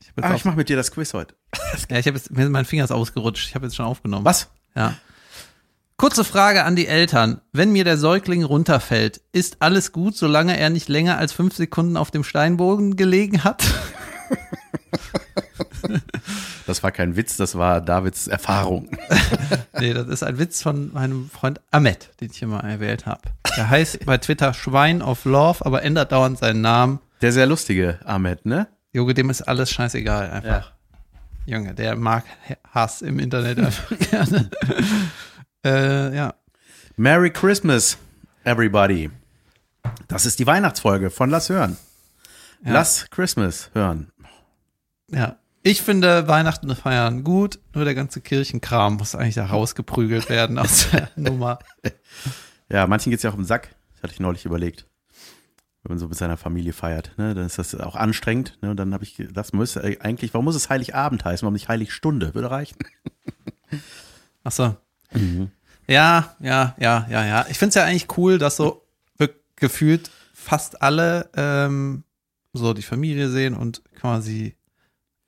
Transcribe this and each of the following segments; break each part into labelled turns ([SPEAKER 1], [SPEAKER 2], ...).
[SPEAKER 1] Ich
[SPEAKER 2] Ah, ich mache mit dir das Quiz heute.
[SPEAKER 1] ja, ich habe jetzt, mir, mein Finger ist ausgerutscht. Ich habe jetzt schon aufgenommen.
[SPEAKER 2] Was?
[SPEAKER 1] Ja. Kurze Frage an die Eltern. Wenn mir der Säugling runterfällt, ist alles gut, solange er nicht länger als fünf Sekunden auf dem Steinboden gelegen hat?
[SPEAKER 2] Das war kein Witz, das war Davids Erfahrung.
[SPEAKER 1] nee, das ist ein Witz von meinem Freund Ahmed, den ich immer erwählt habe. Der heißt bei Twitter Schwein of Love, aber ändert dauernd seinen Namen.
[SPEAKER 2] Der sehr lustige Ahmed, ne?
[SPEAKER 1] Junge, dem ist alles scheißegal einfach. Junge, der mag Hass im Internet einfach gerne. äh, ja.
[SPEAKER 2] Merry Christmas, everybody. Das ist die Weihnachtsfolge von Lass hören.
[SPEAKER 1] Ja.
[SPEAKER 2] Lass Christmas hören.
[SPEAKER 1] Ja. Ich finde Weihnachten feiern gut, nur der ganze Kirchenkram muss eigentlich da rausgeprügelt werden aus der Nummer.
[SPEAKER 2] Ja, manchen geht's ja auch im Sack. Das hatte ich neulich überlegt. Wenn man so mit seiner Familie feiert, ne, dann ist das auch anstrengend. Ne, und dann habe ich, ge- das muss äh, eigentlich, warum muss es Heiligabend heißen? Warum nicht Heiligstunde? Würde reichen.
[SPEAKER 1] Ach so. Ja, ja, ja, ja, ja. Ich finde es ja eigentlich cool, dass so gefühlt fast alle ähm, so die Familie sehen und quasi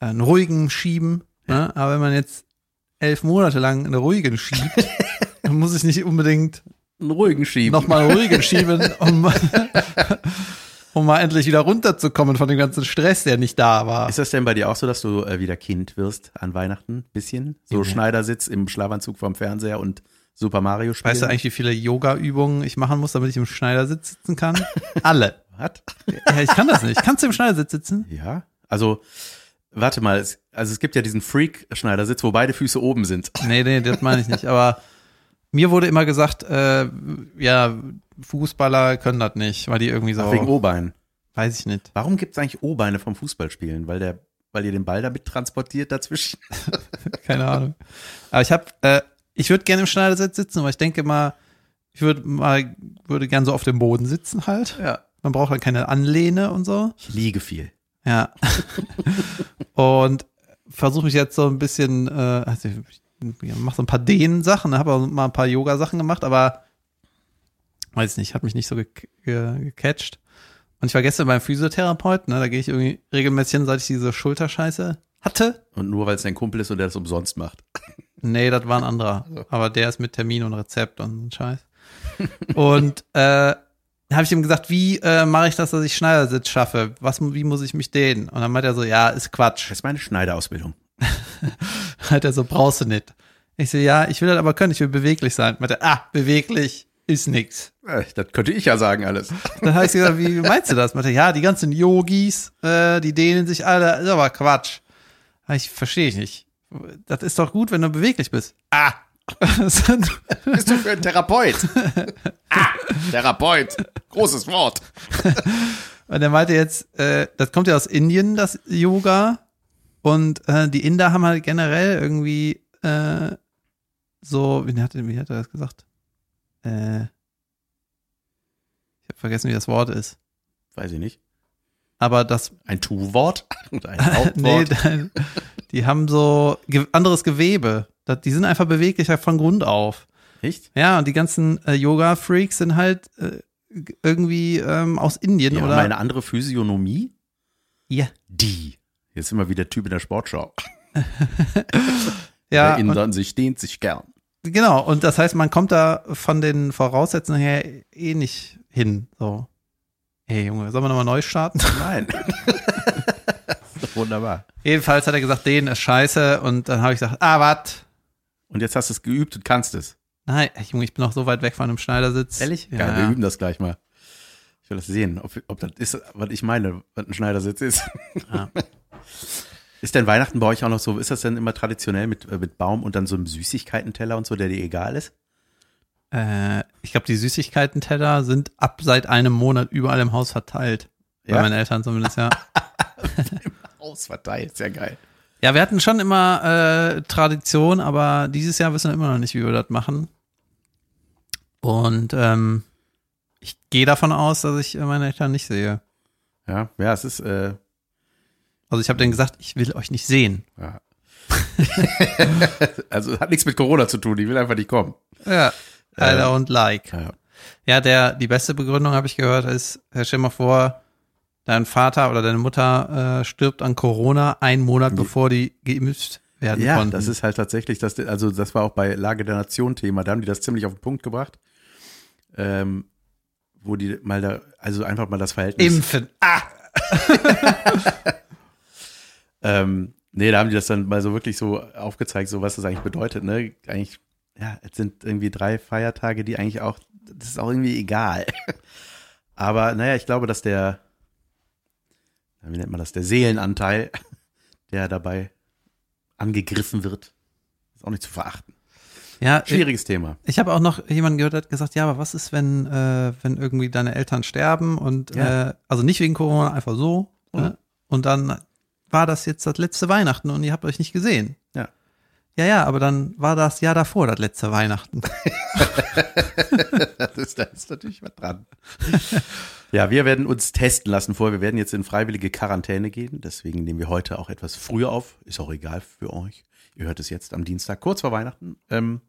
[SPEAKER 1] einen ruhigen schieben. Ne? Aber wenn man jetzt elf Monate lang einen ruhigen schiebt, dann muss ich nicht unbedingt
[SPEAKER 2] Einen ruhigen Schieben.
[SPEAKER 1] nochmal einen ruhigen schieben, um, um mal endlich wieder runterzukommen von dem ganzen Stress, der nicht da war.
[SPEAKER 2] Ist das denn bei dir auch so, dass du äh, wieder Kind wirst an Weihnachten? Bisschen? So
[SPEAKER 1] Ja.
[SPEAKER 2] Schneidersitz im Schlafanzug vorm Fernseher und Super Mario spielen?
[SPEAKER 1] Weißt du eigentlich, wie viele Yoga-Übungen ich machen muss, damit ich im Schneidersitz sitzen kann? Alle.
[SPEAKER 2] Was?
[SPEAKER 1] Ja, ich kann das nicht. Kannst du im Schneidersitz sitzen?
[SPEAKER 2] Ja. Also, warte mal. Also es gibt ja diesen Freak-Schneidersitz, wo beide Füße oben sind.
[SPEAKER 1] Nee, nee, das meine ich nicht. Aber mir wurde immer gesagt, äh, ja, Fußballer können das nicht, weil die irgendwie so,
[SPEAKER 2] Wegen O-Bein.
[SPEAKER 1] weiß ich nicht.
[SPEAKER 2] Warum gibt es eigentlich O-Beine vom Fußballspielen? Weil der, weil ihr den Ball damit transportiert dazwischen?
[SPEAKER 1] Keine Ahnung. Aber ich habe, äh, ich würde gerne im Schneidersitz sitzen, aber ich denke mal, ich würde mal, würde gern so auf dem Boden sitzen halt.
[SPEAKER 2] Ja.
[SPEAKER 1] Man braucht dann keine Anlehne und so.
[SPEAKER 2] Ich liege viel.
[SPEAKER 1] Ja. und versuche mich jetzt so ein bisschen, äh, also ich mache so ein paar Dehnen-Sachen, habe auch mal ein paar Yoga-Sachen gemacht, aber weiß nicht, hat mich nicht so ge ge gecatcht. Und ich war gestern beim Physiotherapeuten, ne, da gehe ich irgendwie regelmäßig hin, seit ich diese Schulterscheiße hatte.
[SPEAKER 2] Und nur weil es dein Kumpel ist und der das umsonst macht.
[SPEAKER 1] Nee, das war ein anderer. Aber der ist mit Termin und Rezept und so ein Scheiß. Und äh, habe ich ihm gesagt, wie äh, mache ich das, dass ich Schneidersitz schaffe? Was, wie muss ich mich dehnen? Und dann meint er so, ja, ist Quatsch.
[SPEAKER 2] Das ist meine Schneiderausbildung.
[SPEAKER 1] Hat er so, brauchst du nicht. Ich so, ja, ich will das aber können, ich will beweglich sein. Meint er, ah, beweglich ist nix.
[SPEAKER 2] Das könnte ich ja sagen alles.
[SPEAKER 1] Dann habe ich gesagt, wie meinst du das? Meint er, ja, die ganzen Yogis, äh, die dehnen sich alle, ist aber Quatsch. Aber Ich verstehe ich nicht. Das ist doch gut, wenn du beweglich bist. Ah.
[SPEAKER 2] Bist du für einen Therapeut? ah, Therapeut. Großes Wort.
[SPEAKER 1] Und er meinte jetzt, äh, das kommt ja aus Indien, das Yoga. Und äh, die Inder haben halt generell irgendwie äh, so, wie hat, wie hat er das gesagt? Äh, ich habe vergessen, wie das Wort ist.
[SPEAKER 2] Weiß ich nicht.
[SPEAKER 1] Aber das,
[SPEAKER 2] Ein Tu-Wort ein
[SPEAKER 1] nee,
[SPEAKER 2] Hauptwort.
[SPEAKER 1] dann- die haben so anderes Gewebe. Die sind einfach beweglicher von Grund auf.
[SPEAKER 2] Echt?
[SPEAKER 1] Ja, und die ganzen äh, Yoga-Freaks sind halt äh, irgendwie ähm, aus Indien
[SPEAKER 2] Die haben
[SPEAKER 1] oder.
[SPEAKER 2] eine andere Physiognomie.
[SPEAKER 1] ja.
[SPEAKER 2] Die. Jetzt sind wir wieder Typ in der Sportschau.
[SPEAKER 1] Ja,
[SPEAKER 2] Der Inder sich dehnt sich gern.
[SPEAKER 1] Genau, und das heißt, man kommt da von den Voraussetzungen her eh nicht hin. So. Hey Junge, sollen wir nochmal neu starten?
[SPEAKER 2] Nein. Wunderbar.
[SPEAKER 1] Jedenfalls hat er gesagt, den ist scheiße. Und dann habe ich gesagt, ah, wat?
[SPEAKER 2] Und jetzt hast du es geübt und kannst es.
[SPEAKER 1] Nein, Junge, ich bin noch so weit weg von einem Schneidersitz.
[SPEAKER 2] Ehrlich?
[SPEAKER 1] Ja.
[SPEAKER 2] Geil, wir üben das gleich mal. Ich will das sehen, ob, ob das ist, was ich meine, was ein Schneidersitz ist.
[SPEAKER 1] Ja.
[SPEAKER 2] Ist denn Weihnachten bei euch auch noch so, ist das denn immer traditionell mit, äh, mit Baum und dann so einem Süßigkeitenteller und so, der dir egal ist?
[SPEAKER 1] Äh, ich glaube, die Süßigkeiten-Teller sind ab seit einem Monat überall im Haus verteilt. Bei
[SPEAKER 2] Ja?
[SPEAKER 1] meinen Eltern zumindest, ja.
[SPEAKER 2] Ausverteilt, sehr geil.
[SPEAKER 1] Ja, wir hatten schon immer äh, Tradition, aber dieses Jahr wissen wir immer noch nicht, wie wir das machen. Und ähm, ich gehe davon aus, dass ich äh, meine Eltern nicht sehe.
[SPEAKER 2] Ja, ja, es ist, äh,
[SPEAKER 1] Also ich habe denen gesagt, ich will euch nicht sehen.
[SPEAKER 2] ja. also hat nichts mit Corona zu tun, ich will einfach nicht kommen.
[SPEAKER 1] Ja. I don't like.
[SPEAKER 2] Ja.
[SPEAKER 1] Ja, der, die beste Begründung habe ich gehört, ist, stell dir mal vor, dein Vater oder deine Mutter äh, stirbt an Corona einen Monat bevor die geimpft werden
[SPEAKER 2] Ja,
[SPEAKER 1] konnten.
[SPEAKER 2] das ist halt tatsächlich, das, also das war auch bei Lage der Nation Thema, da haben die das ziemlich auf den Punkt gebracht. Ähm, wo die mal da, also einfach mal das Verhältnis.
[SPEAKER 1] Impfen. Ah!
[SPEAKER 2] Ähm, nee, da haben die das dann mal so wirklich so aufgezeigt, so was das eigentlich bedeutet, ne? Eigentlich, ja, es sind irgendwie drei Feiertage, die eigentlich auch, das ist auch irgendwie egal. Aber naja, ich glaube, dass der, wie nennt man das, der Seelenanteil, der dabei angegriffen wird, ist auch nicht zu verachten.
[SPEAKER 1] Ja,
[SPEAKER 2] Schwieriges Thema.
[SPEAKER 1] Ich habe auch noch jemanden gehört, der hat gesagt, ja, aber was ist, wenn, äh, wenn irgendwie deine Eltern sterben und
[SPEAKER 2] Ja.
[SPEAKER 1] äh, also nicht wegen Corona, einfach so.
[SPEAKER 2] Mhm.
[SPEAKER 1] Ne? Und dann war das jetzt das letzte Weihnachten und ihr habt euch nicht gesehen.
[SPEAKER 2] Ja.
[SPEAKER 1] Ja, ja, aber dann war das Jahr davor das letzte Weihnachten.
[SPEAKER 2] Das ist, da ist natürlich was dran. Ja, wir werden uns testen lassen vorher. Wir werden jetzt in freiwillige Quarantäne gehen. Deswegen nehmen wir heute auch etwas früher auf. Ist auch egal für euch. Ihr hört es jetzt am Dienstag, kurz vor Weihnachten. Ähm,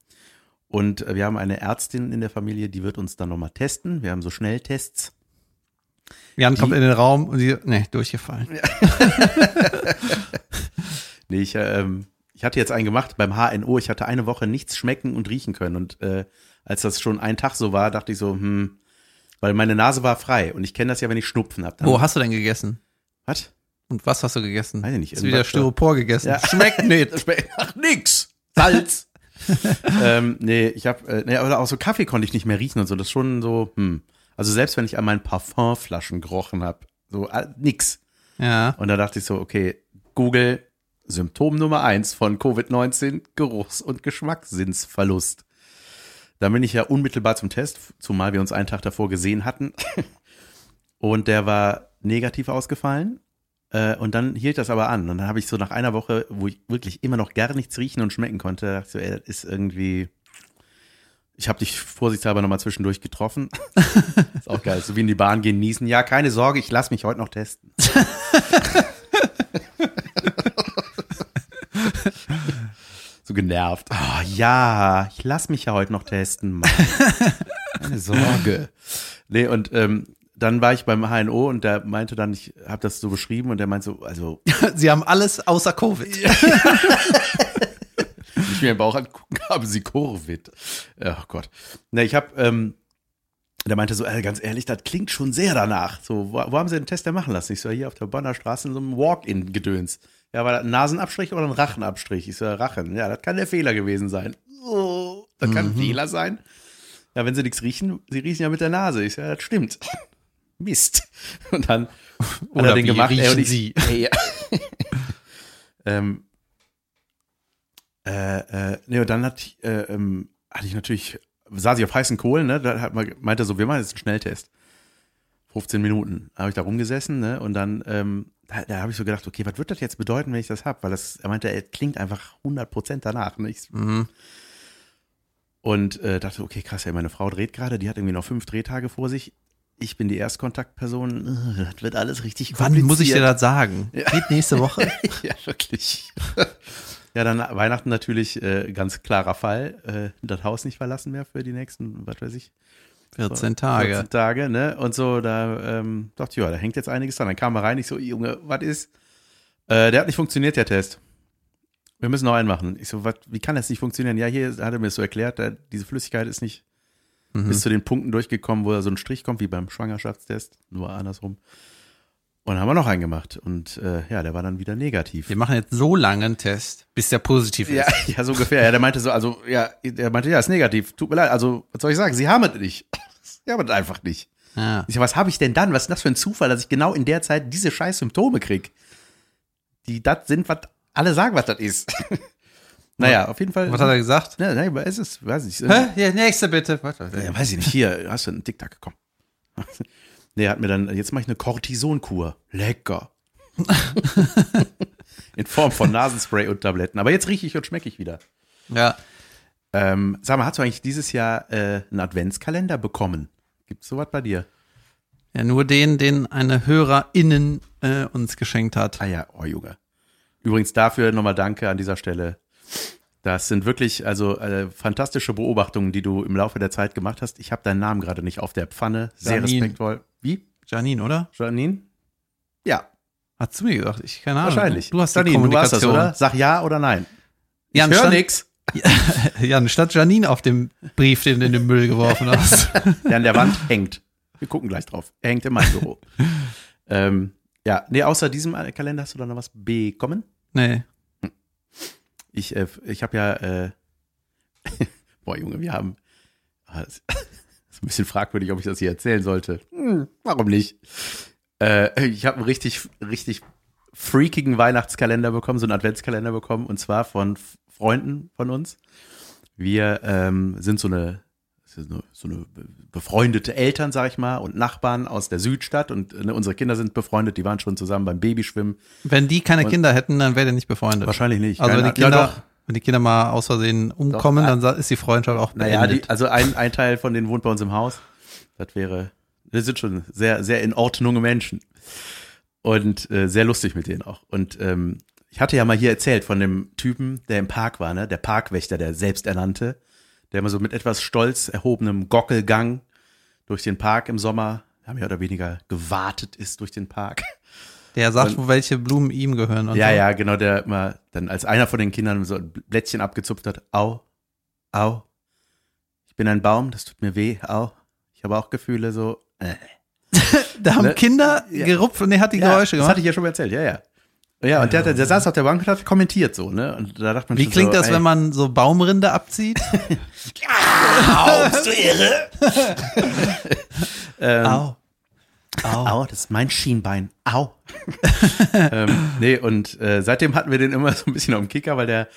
[SPEAKER 2] und wir haben eine Ärztin in der Familie, die wird uns dann nochmal testen. Wir haben so Schnelltests.
[SPEAKER 1] Jan kommt
[SPEAKER 2] Die-
[SPEAKER 1] in den Raum und sie, nee, durchgefallen.
[SPEAKER 2] Nee, ich, ähm, ich hatte jetzt einen gemacht beim HNO. Ich hatte eine Woche nichts schmecken und riechen können. Und äh, als das schon ein Tag so war, dachte ich so, hm, weil meine Nase war frei. Und ich kenne das ja, wenn ich Schnupfen habe.
[SPEAKER 1] Wo hast du denn gegessen?
[SPEAKER 2] Was?
[SPEAKER 1] Und was hast du gegessen?
[SPEAKER 2] Weiß ich nicht,
[SPEAKER 1] Hast du wieder. Styropor gegessen?
[SPEAKER 2] Ja.
[SPEAKER 1] Schmeckt nicht.
[SPEAKER 2] Schmeckt nach nix. Salz. ähm, nee, ich habe, äh, nee, oder auch so Kaffee konnte ich nicht mehr riechen und so. Das ist schon so, hm. Also selbst wenn ich an meinen Parfumflaschen gerochen habe, so äh, nix.
[SPEAKER 1] Ja.
[SPEAKER 2] Und da dachte ich so, okay, Google, Symptom Nummer eins von Covid-19, Geruchs- und Geschmackssinnsverlust. Da bin ich ja unmittelbar zum Test, zumal wir uns einen Tag davor gesehen hatten. Und der war negativ ausgefallen. Äh, Und dann hielt das aber an. Und dann habe ich so nach einer Woche, wo ich wirklich immer noch gar nichts riechen und schmecken konnte, dachte ich so, ey, das ist irgendwie. Ich habe dich vorsichtshalber nochmal zwischendurch getroffen. ist auch geil. So wie in die Bahn gehen, niesen. Ja, keine Sorge, ich lass mich heute noch testen. so genervt. Oh, ja, ich lass mich ja heute noch testen. Mann. Keine Sorge. Nee, und ähm, dann war ich beim HNO und der meinte dann, ich habe das so beschrieben und der meinte so, also
[SPEAKER 1] Sie haben alles außer Covid.
[SPEAKER 2] Mir im Bauch angucken, haben sie Covid. Oh Gott. Ne, ich habe, ähm, der meinte so, äh, ganz ehrlich, das klingt schon sehr danach. So, wo, wo haben sie den Test denn machen lassen? Ich so, hier auf der Bonner Straße in so einem Walk-in-Gedöns. Ja, war das ein Nasenabstrich oder ein Rachenabstrich? Ich so, Rachen. Ja, das kann der Fehler gewesen sein. Oh, das kann ein Fehler sein. Ja, wenn sie nichts riechen, sie riechen ja mit der Nase. Ich so, ja, das stimmt. Mist. Und dann hat
[SPEAKER 1] Oder
[SPEAKER 2] er den gemacht. ey, und ich,
[SPEAKER 1] Sie?
[SPEAKER 2] Ey, ähm, äh, äh, nee, und dann hatte ich, äh, ähm, hatte ich natürlich, saß ich auf heißen Kohlen, ne? Da hat man, meinte er so, wir machen jetzt einen Schnelltest. 15 Minuten habe ich da rumgesessen, ne? Und dann, ähm, da, da habe ich so gedacht, okay, was wird das jetzt bedeuten, wenn ich das hab? Weil das, er meinte, es klingt einfach 100% danach. Ne? Ich,
[SPEAKER 1] Mhm.
[SPEAKER 2] und äh, dachte, okay, krass, ey, meine Frau dreht gerade, die hat irgendwie noch fünf Drehtage vor sich. Ich bin die Erstkontaktperson. Äh, Das wird alles richtig
[SPEAKER 1] Wann muss ich dir das sagen? Geht nächste Woche?
[SPEAKER 2] ja, wirklich. ja, dann Weihnachten natürlich äh, ganz klarer Fall. Äh, das Haus nicht verlassen mehr für die nächsten, was weiß ich,
[SPEAKER 1] 14 Tage.
[SPEAKER 2] 14 Tage, ne? Und so, da ähm, dachte ich, ja, da hängt jetzt einiges dran. Dann kam er rein, ich so, Junge, was ist? Äh, der hat nicht funktioniert, der Test. Wir müssen noch einen machen. Ich so, was, wie kann das nicht funktionieren? Ja, hier hat er mir das so erklärt, da, diese Flüssigkeit ist nicht
[SPEAKER 1] Mhm.
[SPEAKER 2] bis zu den Punkten durchgekommen, wo da so ein Strich kommt, wie beim Schwangerschaftstest, nur andersrum. Und dann haben wir noch einen gemacht. Und äh, ja, der war dann wieder negativ.
[SPEAKER 1] Wir machen jetzt so lange einen Test, bis der positiv ist.
[SPEAKER 2] Ja, ja, so ungefähr. Ja, der meinte so, also, ja, der meinte, ja, ist negativ. Tut mir leid. Also, was soll ich sagen? Sie haben es nicht. Sie haben es einfach nicht.
[SPEAKER 1] Ja.
[SPEAKER 2] Ich so, was habe ich denn dann? Was ist denn das für ein Zufall, dass ich genau in der Zeit diese scheiß Symptome krieg? Die das sind, was alle sagen, was das ist. naja, auf jeden Fall.
[SPEAKER 1] Was hat er gesagt?
[SPEAKER 2] Ja, nein, es ist, weiß ich.
[SPEAKER 1] Hä? Ja, nächste bitte. Warte,
[SPEAKER 2] Ja, weiß ich nicht. Hier, hast du einen TikTok, komm. Nee, er hat mir dann, jetzt mache ich eine Cortisonkur. Lecker. In Form von Nasenspray und Tabletten. Aber jetzt rieche ich und schmecke ich wieder.
[SPEAKER 1] Ja.
[SPEAKER 2] Ähm, sag mal, hast du eigentlich dieses Jahr äh, einen Adventskalender bekommen? Gibt's sowas bei dir?
[SPEAKER 1] Ja, nur den, den eine HörerInnen äh, uns geschenkt hat.
[SPEAKER 2] Ah ja, oh Junge. Übrigens dafür nochmal Danke an dieser Stelle. Das sind wirklich also äh, fantastische Beobachtungen, die du im Laufe der Zeit gemacht hast. Ich habe deinen Namen gerade nicht auf der Pfanne. Sehr
[SPEAKER 1] Janine.
[SPEAKER 2] respektvoll. Wie?
[SPEAKER 1] Janine, oder?
[SPEAKER 2] Janine? Ja,
[SPEAKER 1] Hast du mir gesagt? Ich keine Ahnung.
[SPEAKER 2] wahrscheinlich.
[SPEAKER 1] Du hast
[SPEAKER 2] Janine, du warst das, oder? Sag ja oder nein.
[SPEAKER 1] Ja,
[SPEAKER 2] ich höre nix.
[SPEAKER 1] Ja, statt Janine auf dem Brief, den du in den Müll geworfen hast.
[SPEAKER 2] der an der Wand hängt. Wir gucken gleich drauf. Er hängt in meinem Büro. ähm, ja, nee, außer diesem Kalender hast du da noch was bekommen?
[SPEAKER 1] nee.
[SPEAKER 2] Ich, äh, ich habe ja, äh, boah Junge, wir haben, ah, das ist ein bisschen fragwürdig, ob ich das hier erzählen sollte. Hm, warum nicht? Äh, ich habe einen richtig, richtig freakigen Weihnachtskalender bekommen, so einen Adventskalender bekommen, und zwar von Freunden von uns. Wir ähm, sind so eine, so eine, befreundete Eltern, sag ich mal, und Nachbarn aus der Südstadt und äh, unsere Kinder sind befreundet, die waren schon zusammen beim Babyschwimmen.
[SPEAKER 1] Wenn die keine
[SPEAKER 2] Und-
[SPEAKER 1] Kinder hätten, dann wäre der nicht befreundet.
[SPEAKER 2] Wahrscheinlich nicht.
[SPEAKER 1] Also wenn die Kinder,
[SPEAKER 2] ja,
[SPEAKER 1] wenn die Kinder mal aus Versehen umkommen,
[SPEAKER 2] Doch,
[SPEAKER 1] dann sa- ist die Freundschaft auch beendet.
[SPEAKER 2] Naja, die, also ein, ein Teil von denen wohnt bei uns im Haus. Das wäre, wir sind schon sehr, sehr in Ordnung Menschen. Und äh, sehr lustig mit denen auch. Und ähm, ich hatte ja mal hier erzählt von dem Typen, der im Park war, ne? Der Parkwächter, der selbsternannte, der immer so mit etwas stolz erhobenem Gockelgang durch den Park im Sommer, ja, mehr oder weniger gewartet ist durch den Park.
[SPEAKER 1] der sagt, wo welche Blumen ihm gehören und
[SPEAKER 2] Ja,
[SPEAKER 1] so.
[SPEAKER 2] ja, genau, der immer dann als einer von den Kindern so ein Blättchen abgezupft hat. Au, au, ich bin ein Baum, das tut mir weh, au. Ich habe auch Gefühle so. Äh.
[SPEAKER 1] Da haben
[SPEAKER 2] Ne?
[SPEAKER 1] Kinder
[SPEAKER 2] Ja.
[SPEAKER 1] gerupft und er hat die Geräusche
[SPEAKER 2] das
[SPEAKER 1] gemacht.
[SPEAKER 2] hatte ich ja schon mal erzählt, ja, ja. Ja, und der, der saß auf der Bank und hat kommentiert so, ne? Und da dachte man
[SPEAKER 1] Wie klingt
[SPEAKER 2] so,
[SPEAKER 1] das,
[SPEAKER 2] ey,
[SPEAKER 1] wenn man so Baumrinde abzieht?
[SPEAKER 2] Au, bist du irre? ähm,
[SPEAKER 1] Au.
[SPEAKER 2] Au. das ist mein Schienbein. Au. ähm, nee, und äh, seitdem hatten wir den immer so ein bisschen auf dem Kicker, weil der,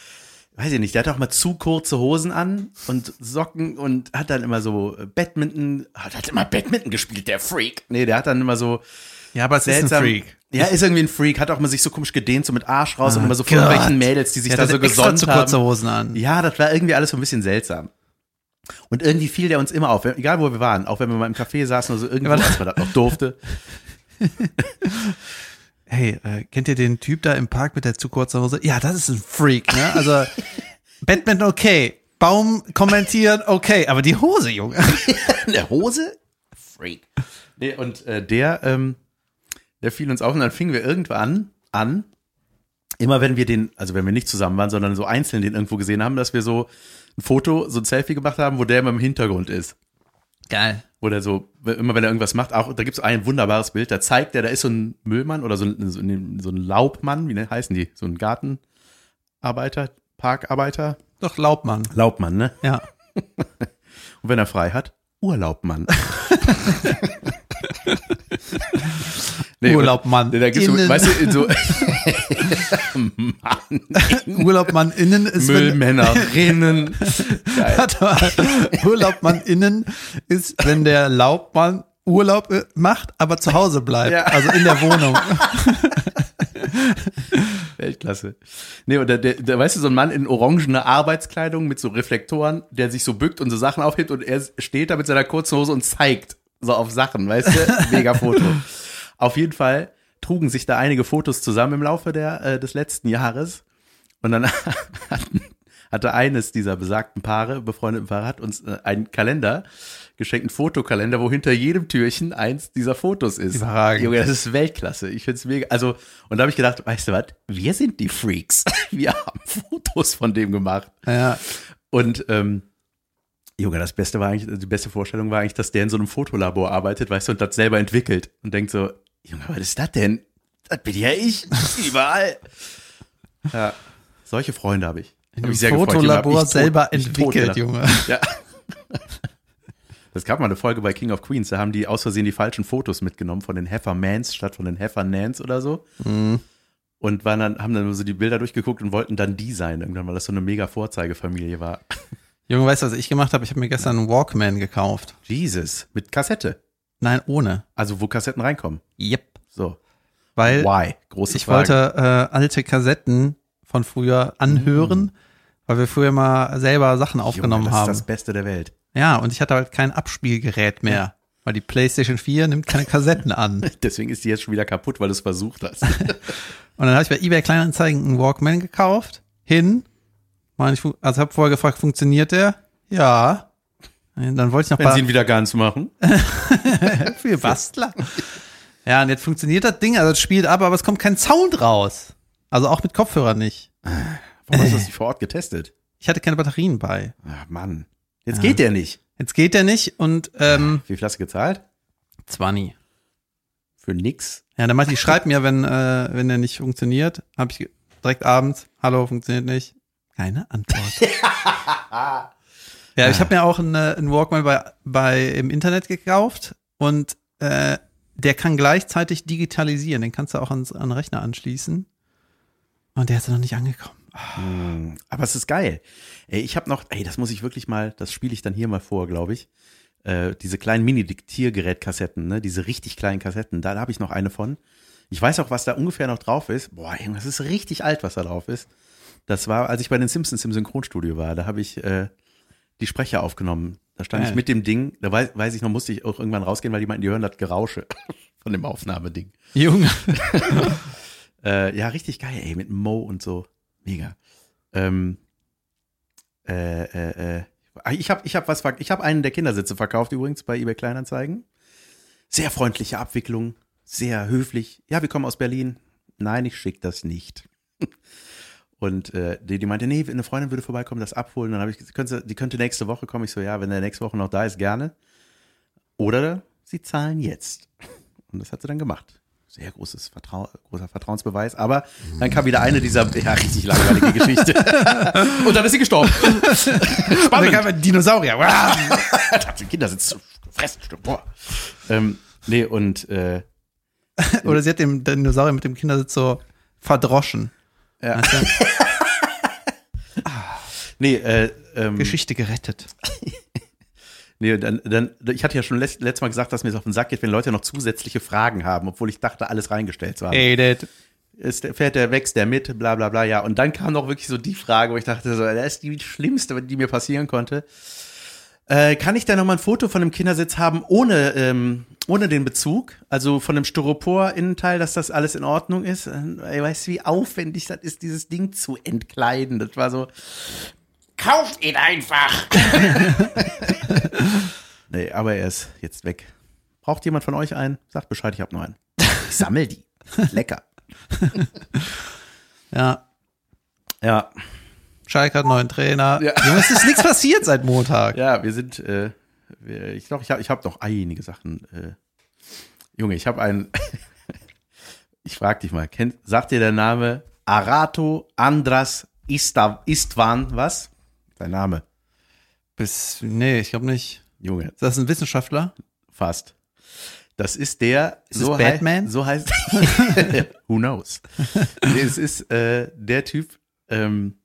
[SPEAKER 2] weiß ich nicht, der hat auch mal zu kurze Hosen an und Socken und hat dann immer so äh, Badminton, hat, hat immer Badminton gespielt, der Freak. Nee, der hat dann immer so
[SPEAKER 1] Ja, aber es ist ein. Freak.
[SPEAKER 2] Ja, ist irgendwie ein Freak, hat auch mal sich so komisch gedehnt, so mit Arsch raus und
[SPEAKER 1] Ah,
[SPEAKER 2] immer so von irgendwelchen Mädels, die sich
[SPEAKER 1] Er
[SPEAKER 2] da so gesonnt
[SPEAKER 1] zu
[SPEAKER 2] haben.
[SPEAKER 1] kurze Hosen an.
[SPEAKER 2] Ja, das war irgendwie alles so ein bisschen seltsam. Und irgendwie fiel der uns immer auf, egal wo wir waren, auch wenn wir mal im Café saßen oder so, irgendwo,
[SPEAKER 1] Ja,
[SPEAKER 2] als man das noch durfte.
[SPEAKER 1] Hey, äh, kennt ihr den Typ da im Park mit der zu kurzen Hose? Ja, das ist ein Freak, ne? Also Badminton okay, Baum kommentieren okay, aber die Hose, Junge.
[SPEAKER 2] Der Hose? Freak. Nee, und äh, der, ähm, der fiel uns auf und dann fingen wir irgendwann an, immer wenn wir den, also wenn wir nicht zusammen waren, sondern so einzeln den irgendwo gesehen haben, dass wir so ein Foto, so ein Selfie gemacht haben, wo der immer im Hintergrund ist.
[SPEAKER 1] Geil.
[SPEAKER 2] Wo der so, immer wenn er irgendwas macht, auch, da gibt's ein wunderbares Bild, da zeigt der, da ist so ein Müllmann oder so ein, so ein, so ein Laubmann, wie ne, heißen die? So ein Gartenarbeiter, Parkarbeiter?
[SPEAKER 1] Doch Laubmann.
[SPEAKER 2] Laubmann, ne?
[SPEAKER 1] Ja.
[SPEAKER 2] Und wenn er frei hat, Urlaubmann. Nee,
[SPEAKER 1] Urlaubmann.
[SPEAKER 2] und- Da gibt's so,
[SPEAKER 1] Innen.
[SPEAKER 2] weißt du, in so Mann,
[SPEAKER 1] Urlaubmann innen ist
[SPEAKER 2] Müllmännerinnen.
[SPEAKER 1] Warte mal. Urlaubmann innen ist, wenn der Laubmann Urlaub äh, macht, aber zu Hause bleibt.
[SPEAKER 2] Ja.
[SPEAKER 1] Also in der Wohnung.
[SPEAKER 2] Weltklasse. Nee, und der, der, der, weißt du, so ein Mann in orangener Arbeitskleidung mit so Reflektoren, der sich so bückt und so Sachen aufhebt und er steht da mit seiner kurzen Hose und zeigt so auf Sachen, weißt du? Mega Foto. Auf jeden Fall trugen sich da einige Fotos zusammen im Laufe der, äh, des letzten Jahres. Und dann hatten, hatte eines dieser besagten Paare, befreundeten Paare, hat uns äh, einen Kalender geschenkt, einen Fotokalender, wo hinter jedem Türchen eins dieser Fotos ist.
[SPEAKER 1] Überragend.
[SPEAKER 2] Junge, das ist Weltklasse. Ich find's mega. Also, und da habe ich gedacht, weißt du was? Wir sind die Freaks. Wir haben Fotos von dem gemacht.
[SPEAKER 1] Ja.
[SPEAKER 2] Und ähm, Junge, das Beste war eigentlich, die beste Vorstellung war eigentlich, dass der in so einem Fotolabor arbeitet, weißt du, und das selber entwickelt und denkt so, Junge, was ist das denn? Das bin ja ich. Überall. Ja, solche Freunde habe ich.
[SPEAKER 1] In
[SPEAKER 2] Hab sehr gefreut.
[SPEAKER 1] Fotolabor
[SPEAKER 2] tot-
[SPEAKER 1] selber
[SPEAKER 2] tot
[SPEAKER 1] entwickelt. Junge.
[SPEAKER 2] Ja. Es gab mal eine Folge bei King of Queens, da haben die aus Versehen die falschen Fotos mitgenommen von den Heffermans statt von den Heffernans oder so.
[SPEAKER 1] Mhm.
[SPEAKER 2] Und waren dann, haben dann so die Bilder durchgeguckt und wollten dann die sein irgendwann, weil das so eine mega Vorzeigefamilie war.
[SPEAKER 1] Junge, weißt du, was ich gemacht habe? Ich habe mir gestern einen Walkman gekauft.
[SPEAKER 2] Jesus, mit Kassette.
[SPEAKER 1] Nein, ohne.
[SPEAKER 2] Also wo Kassetten reinkommen.
[SPEAKER 1] Yep.
[SPEAKER 2] So.
[SPEAKER 1] Weil
[SPEAKER 2] Why? Große
[SPEAKER 1] ich
[SPEAKER 2] Frage.
[SPEAKER 1] wollte äh, alte Kassetten von früher anhören, weil wir früher mal selber Sachen aufgenommen
[SPEAKER 2] Junge, das
[SPEAKER 1] haben.
[SPEAKER 2] ist das Beste der Welt.
[SPEAKER 1] Ja, und ich hatte halt kein Abspielgerät mehr, weil die PlayStation 4 nimmt keine Kassetten an.
[SPEAKER 2] Deswegen ist die jetzt schon wieder kaputt, weil du es versucht hast.
[SPEAKER 1] Und dann habe ich bei eBay Kleinanzeigen einen Walkman gekauft, hin, meine ich, also habe vorher gefragt, funktioniert der? Ja. Dann wollte ich noch
[SPEAKER 2] Wenn sie ihn wieder ganz machen.
[SPEAKER 1] für Bastler. Ja, und jetzt funktioniert das Ding, also es spielt ab, aber es kommt kein Sound raus. Also auch mit Kopfhörer nicht.
[SPEAKER 2] Warum hast du das nicht vor Ort getestet?
[SPEAKER 1] Ich hatte keine Batterien bei.
[SPEAKER 2] Ach Mann. Jetzt geht der nicht.
[SPEAKER 1] Jetzt geht der nicht und ähm,
[SPEAKER 2] Wie viel hast du gezahlt?
[SPEAKER 1] 20.
[SPEAKER 2] Für nix.
[SPEAKER 1] Ja, dann Matti schreibt mir, wenn, äh, wenn der nicht funktioniert, habe ich direkt abends, hallo, funktioniert nicht. Keine Antwort. ja, ich habe mir auch einen, einen Walkman bei, bei im Internet gekauft und äh, der kann gleichzeitig digitalisieren. Den kannst du auch ans, an den Rechner anschließen. Und der ist noch nicht angekommen.
[SPEAKER 2] Hm, Aber es ist geil. Ey, ich habe noch, ey, das muss ich wirklich mal, das spiele ich dann hier mal vor, glaube ich. Äh, diese kleinen Mini-Diktiergerät-Kassetten, ne, diese richtig kleinen Kassetten, da, da habe ich noch eine von. Ich weiß auch, was da ungefähr noch drauf ist. Boah, das ist richtig alt, was da drauf ist. Das war, als ich bei den Simpsons im Synchronstudio war, da habe ich äh, die Sprecher aufgenommen. Da stand
[SPEAKER 1] Geil.
[SPEAKER 2] ich mit dem Ding, da weiß, weiß ich noch, musste ich auch irgendwann rausgehen, weil die meinten, die hören das Gerausche von dem Aufnahmeding.
[SPEAKER 1] Junge.
[SPEAKER 2] Äh, ja, richtig geil, ey, mit Mo und so. Mega. Ähm, äh, äh, äh. Ich habe ich hab was, ich habe einen der Kindersitze verkauft übrigens bei eBay Kleinanzeigen. Sehr freundliche Abwicklung, sehr höflich. Ja, wir kommen aus Berlin. Nein, ich schick das nicht. Und äh, die, die meinte, nee, eine Freundin würde vorbeikommen, das abholen. Dann habe ich gesagt, könnte, die könnte nächste Woche kommen. Ich so, ja, wenn der nächste Woche noch da ist, gerne. Oder sie zahlen jetzt. Und das hat sie dann gemacht. Sehr großes Vertrau großer Vertrauensbeweis. Aber dann kam wieder eine dieser, ja, richtig langweilige Geschichte. Und dann ist sie gestorben.
[SPEAKER 1] Und dann
[SPEAKER 2] Spannend.
[SPEAKER 1] kam ein Dinosaurier.
[SPEAKER 2] Die Kinder sind so gefressen. Boah. Ähm, nee, und äh,
[SPEAKER 1] Oder sie hat den Dinosaurier mit dem Kindersitz so verdroschen.
[SPEAKER 2] Ja.
[SPEAKER 1] Weißt du?
[SPEAKER 2] nee, äh, ähm,
[SPEAKER 1] Geschichte gerettet.
[SPEAKER 2] Nee, dann, dann, ich hatte ja schon letzt, letztes Mal gesagt, dass mir es auf den Sack geht, wenn Leute noch zusätzliche Fragen haben, obwohl ich dachte, alles reingestellt zu haben.
[SPEAKER 1] Ey, das.
[SPEAKER 2] Ist der, fährt der, wächst der mit, bla bla bla, ja. Und dann kam noch wirklich so die Frage, wo ich dachte, so, das ist die schlimmste, die mir passieren konnte. Äh, kann ich da noch mal ein Foto von dem Kindersitz haben, ohne, ähm, ohne den Bezug? Also von dem Styropor-Innenteil, dass das alles in Ordnung ist? Äh, weißt du, wie aufwendig das ist, dieses Ding zu entkleiden? Das war so, kauft ihn einfach! nee, aber er ist jetzt weg. Braucht jemand von euch einen? Sagt Bescheid, ich hab nur einen. Ich sammel die. Lecker.
[SPEAKER 1] Ja.
[SPEAKER 2] Ja,
[SPEAKER 1] Schalke hat einen neuen Trainer.
[SPEAKER 2] Ja.
[SPEAKER 1] Junge, es ist nichts passiert seit Montag.
[SPEAKER 2] ja, wir sind, äh, wir, ich glaube, ich habe ich hab noch einige Sachen. Äh, Junge, ich habe einen, ich frag dich mal, kennt, sagt dir der Name Arato Andras Istvan was? Dein Name,
[SPEAKER 1] Bis, nee, ich glaube nicht.
[SPEAKER 2] Junge,
[SPEAKER 1] Ist das ein Wissenschaftler?
[SPEAKER 2] fast. Das ist der,
[SPEAKER 1] Ist
[SPEAKER 2] so,
[SPEAKER 1] Batman?
[SPEAKER 2] Heißt, so heißt, who knows? Es ist äh, der Typ, ähm,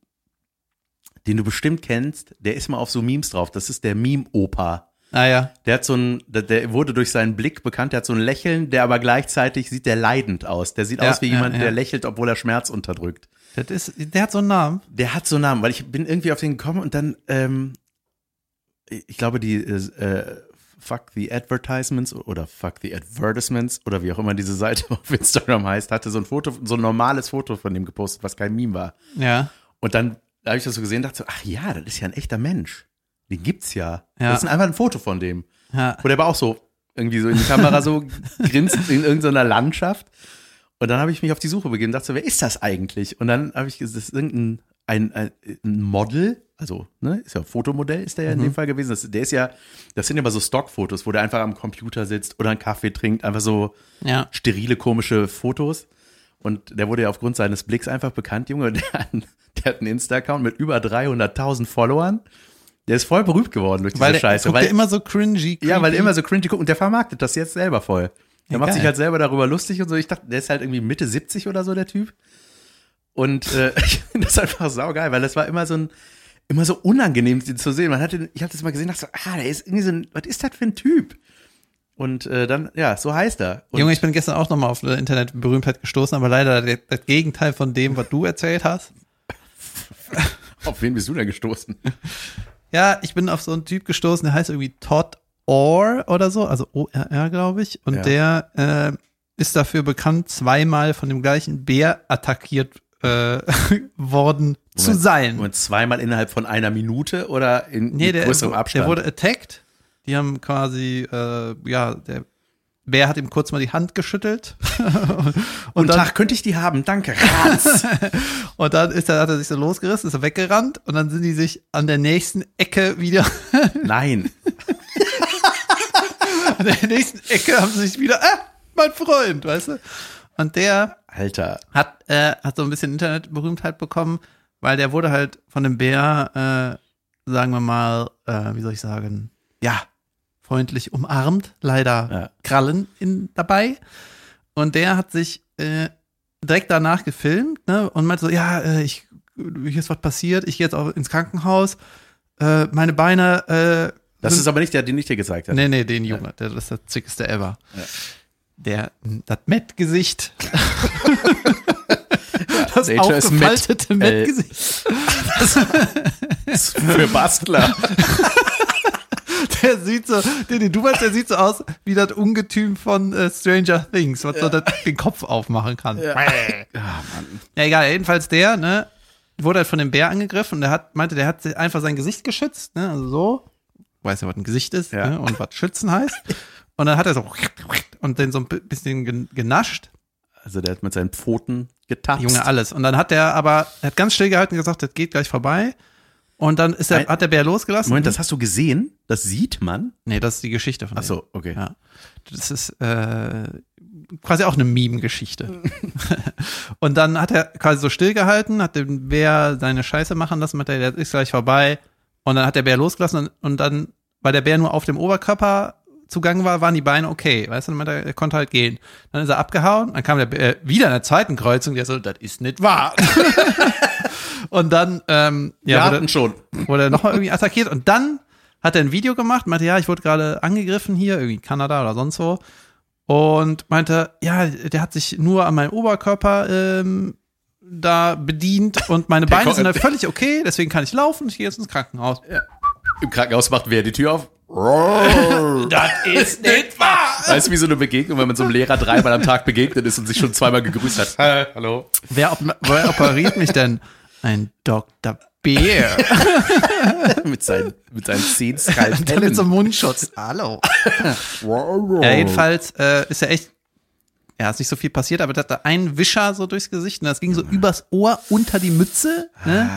[SPEAKER 2] den du bestimmt kennst, der ist mal auf so Memes drauf. Das ist der Meme-Opa.
[SPEAKER 1] Ah ja.
[SPEAKER 2] Der hat so ein, der, der wurde durch seinen Blick bekannt, der hat so ein Lächeln, der aber gleichzeitig sieht der leidend aus. Der sieht
[SPEAKER 1] Ja,
[SPEAKER 2] aus wie
[SPEAKER 1] ja,
[SPEAKER 2] jemand,
[SPEAKER 1] ja.
[SPEAKER 2] der lächelt, obwohl er Schmerz unterdrückt.
[SPEAKER 1] Das ist, der hat so einen Namen.
[SPEAKER 2] Der hat so einen Namen, weil ich bin irgendwie auf den gekommen und dann, ähm, ich glaube, die äh, Fuck the Advertisements oder Fuck the Advertisements oder wie auch immer diese Seite auf Instagram heißt, hatte so ein Foto, so ein normales Foto von dem gepostet, was kein Meme war.
[SPEAKER 1] Ja.
[SPEAKER 2] Und dann habe ich das so gesehen, dachte so, ach ja, das ist ja ein echter Mensch. Den gibt's ja.
[SPEAKER 1] Ja.
[SPEAKER 2] Das ist einfach ein Foto von dem.
[SPEAKER 1] Ja.
[SPEAKER 2] Wo der aber auch so irgendwie so in die Kamera so grinst in irgendeiner Landschaft. Und dann habe ich mich auf die Suche begeben und dachte so, wer ist das eigentlich? Und dann habe ich gesagt, das ist irgendein ein, ein, ein Model, also, ne, ist ja ein Fotomodell, ist der ja in dem Fall gewesen. Das, der ist ja, das sind immer so Stockfotos, wo der einfach am Computer sitzt oder einen Kaffee trinkt, einfach so
[SPEAKER 1] Ja.
[SPEAKER 2] sterile, komische Fotos. Und der wurde ja aufgrund seines Blicks einfach bekannt, Junge. Der hat, einen- der hat einen Insta-Account mit über 300.000 Followern. Der ist voll berühmt geworden durch diese
[SPEAKER 1] Weil der,
[SPEAKER 2] Scheiße. Weil,
[SPEAKER 1] der immer so cringy.
[SPEAKER 2] ja, weil
[SPEAKER 1] creepy.
[SPEAKER 2] er immer so cringy guckt und der vermarktet das jetzt selber voll. Der
[SPEAKER 1] Ja,
[SPEAKER 2] macht sich halt selber darüber lustig und so. Ich dachte, der ist halt irgendwie Mitte 70 oder so, der Typ. Und äh, ich finde das einfach saugeil, weil das war immer so ein, immer so unangenehm, den zu sehen. Man hatte, ich habe das mal gesehen, dachte so, ah, der ist irgendwie so ein, was ist das für ein Typ? Und äh, dann, ja, so heißt er. Und
[SPEAKER 1] Junge, ich bin gestern auch nochmal auf eine Internetberühmtheit gestoßen, aber leider der, das Gegenteil von dem, was du erzählt hast.
[SPEAKER 2] auf wen bist du denn gestoßen?
[SPEAKER 1] Ja, ich bin auf so einen Typ gestoßen, der heißt irgendwie Todd Orr oder so, also O-R-R, glaube ich. Und
[SPEAKER 2] Ja.
[SPEAKER 1] der äh, ist dafür bekannt, zweimal von dem gleichen Bär attackiert äh, worden zu
[SPEAKER 2] Moment,
[SPEAKER 1] sein.
[SPEAKER 2] Und zweimal innerhalb von einer Minute oder in
[SPEAKER 1] Nee, der,
[SPEAKER 2] größerem Abstand?
[SPEAKER 1] der wurde attacked. Die haben quasi, äh, ja, der Bär hat ihm kurz mal die Hand geschüttelt.
[SPEAKER 2] und, und dann, könnte ich die haben, danke.
[SPEAKER 1] und dann ist er, hat er sich so losgerissen, ist er weggerannt und dann sind die sich an der nächsten Ecke wieder.
[SPEAKER 2] Nein.
[SPEAKER 1] an der nächsten Ecke haben sie sich wieder, ah, mein Freund, weißt du? Und der
[SPEAKER 2] Alter.
[SPEAKER 1] hat, äh, hat so ein bisschen Internetberühmtheit bekommen, weil der wurde halt von dem Bär, äh, sagen wir mal, äh, wie soll ich sagen, ja, freundlich umarmt, leider ja. Krallen in, dabei. Und der hat sich äh, direkt danach gefilmt ne, und meinte so, ja, äh, ich, hier ist was passiert, ich gehe jetzt auch ins Krankenhaus, äh, meine Beine. Äh,
[SPEAKER 2] das ist aber nicht der, den ich dir gezeigt habe.
[SPEAKER 1] Nee, nee, den Junge, ja. der, das ist der zickeste ever. Ja. Der, das Met-Gesicht. das Nature aufgefaltete Met-Gesicht.
[SPEAKER 2] Für Bastler.
[SPEAKER 1] der sieht so, den, den du meinst, der sieht so aus wie das Ungetüm von äh, Stranger Things, was ja. so das, den Kopf aufmachen kann. Ja. ja, ja, egal, jedenfalls der, ne, wurde halt von dem Bär angegriffen und der hat, meinte, der hat einfach sein Gesicht geschützt, ne, also so, weiß ja, was ein Gesicht ist, ja. ne, und was schützen heißt. Und dann hat er so und den so ein bisschen genascht.
[SPEAKER 2] Also der hat mit seinen Pfoten getapst.
[SPEAKER 1] Junge, alles. Und dann hat der aber, er hat ganz still gehalten und gesagt, das geht gleich vorbei. Und dann ist er, hat der Bär losgelassen.
[SPEAKER 2] Moment, das hast du gesehen? Das sieht man?
[SPEAKER 1] Nee, das ist die Geschichte von
[SPEAKER 2] Ach so, okay.
[SPEAKER 1] Ja. Das ist äh, quasi auch eine Meme-Geschichte. und dann hat er quasi so stillgehalten, hat den Bär seine Scheiße machen lassen, hat er, der ist gleich vorbei. Und dann hat der Bär losgelassen und, und dann, weil der Bär nur auf dem Oberkörper zugange war, waren die Beine okay, weißt du, er, er konnte halt gehen. Dann ist er abgehauen, dann kam der Bär wieder in der zweiten Kreuzung, der so, das ist nicht wahr. Und dann, ähm,
[SPEAKER 2] ja, Wir wurde, schon.
[SPEAKER 1] wurde er nochmal irgendwie attackiert und dann hat er ein Video gemacht, meinte, ja, ich wurde gerade angegriffen hier, irgendwie in Kanada oder sonst wo. Und meinte, ja, der hat sich nur an meinem Oberkörper ähm, da bedient und meine Beine sind halt völlig okay, deswegen kann ich laufen, ich gehe jetzt ins Krankenhaus. Ja.
[SPEAKER 2] Im Krankenhaus macht wer die Tür auf?
[SPEAKER 1] das ist nicht wahr!
[SPEAKER 2] Weißt du, wie so eine Begegnung, wenn man so einem Lehrer dreimal am Tag begegnet ist und sich schon zweimal gegrüßt hat.
[SPEAKER 1] Hallo. Wer, wer operiert mich denn? Ein Dr. Bär.
[SPEAKER 2] mit seinen, mit seinen zehn Skalpellen.
[SPEAKER 1] mit so einem Mundschutz. Hallo. ja, jedenfalls äh, ist ja echt, ja, ist nicht so viel passiert, aber da hat einen Wischer so durchs Gesicht und das ging so übers Ohr unter die Mütze. Ne?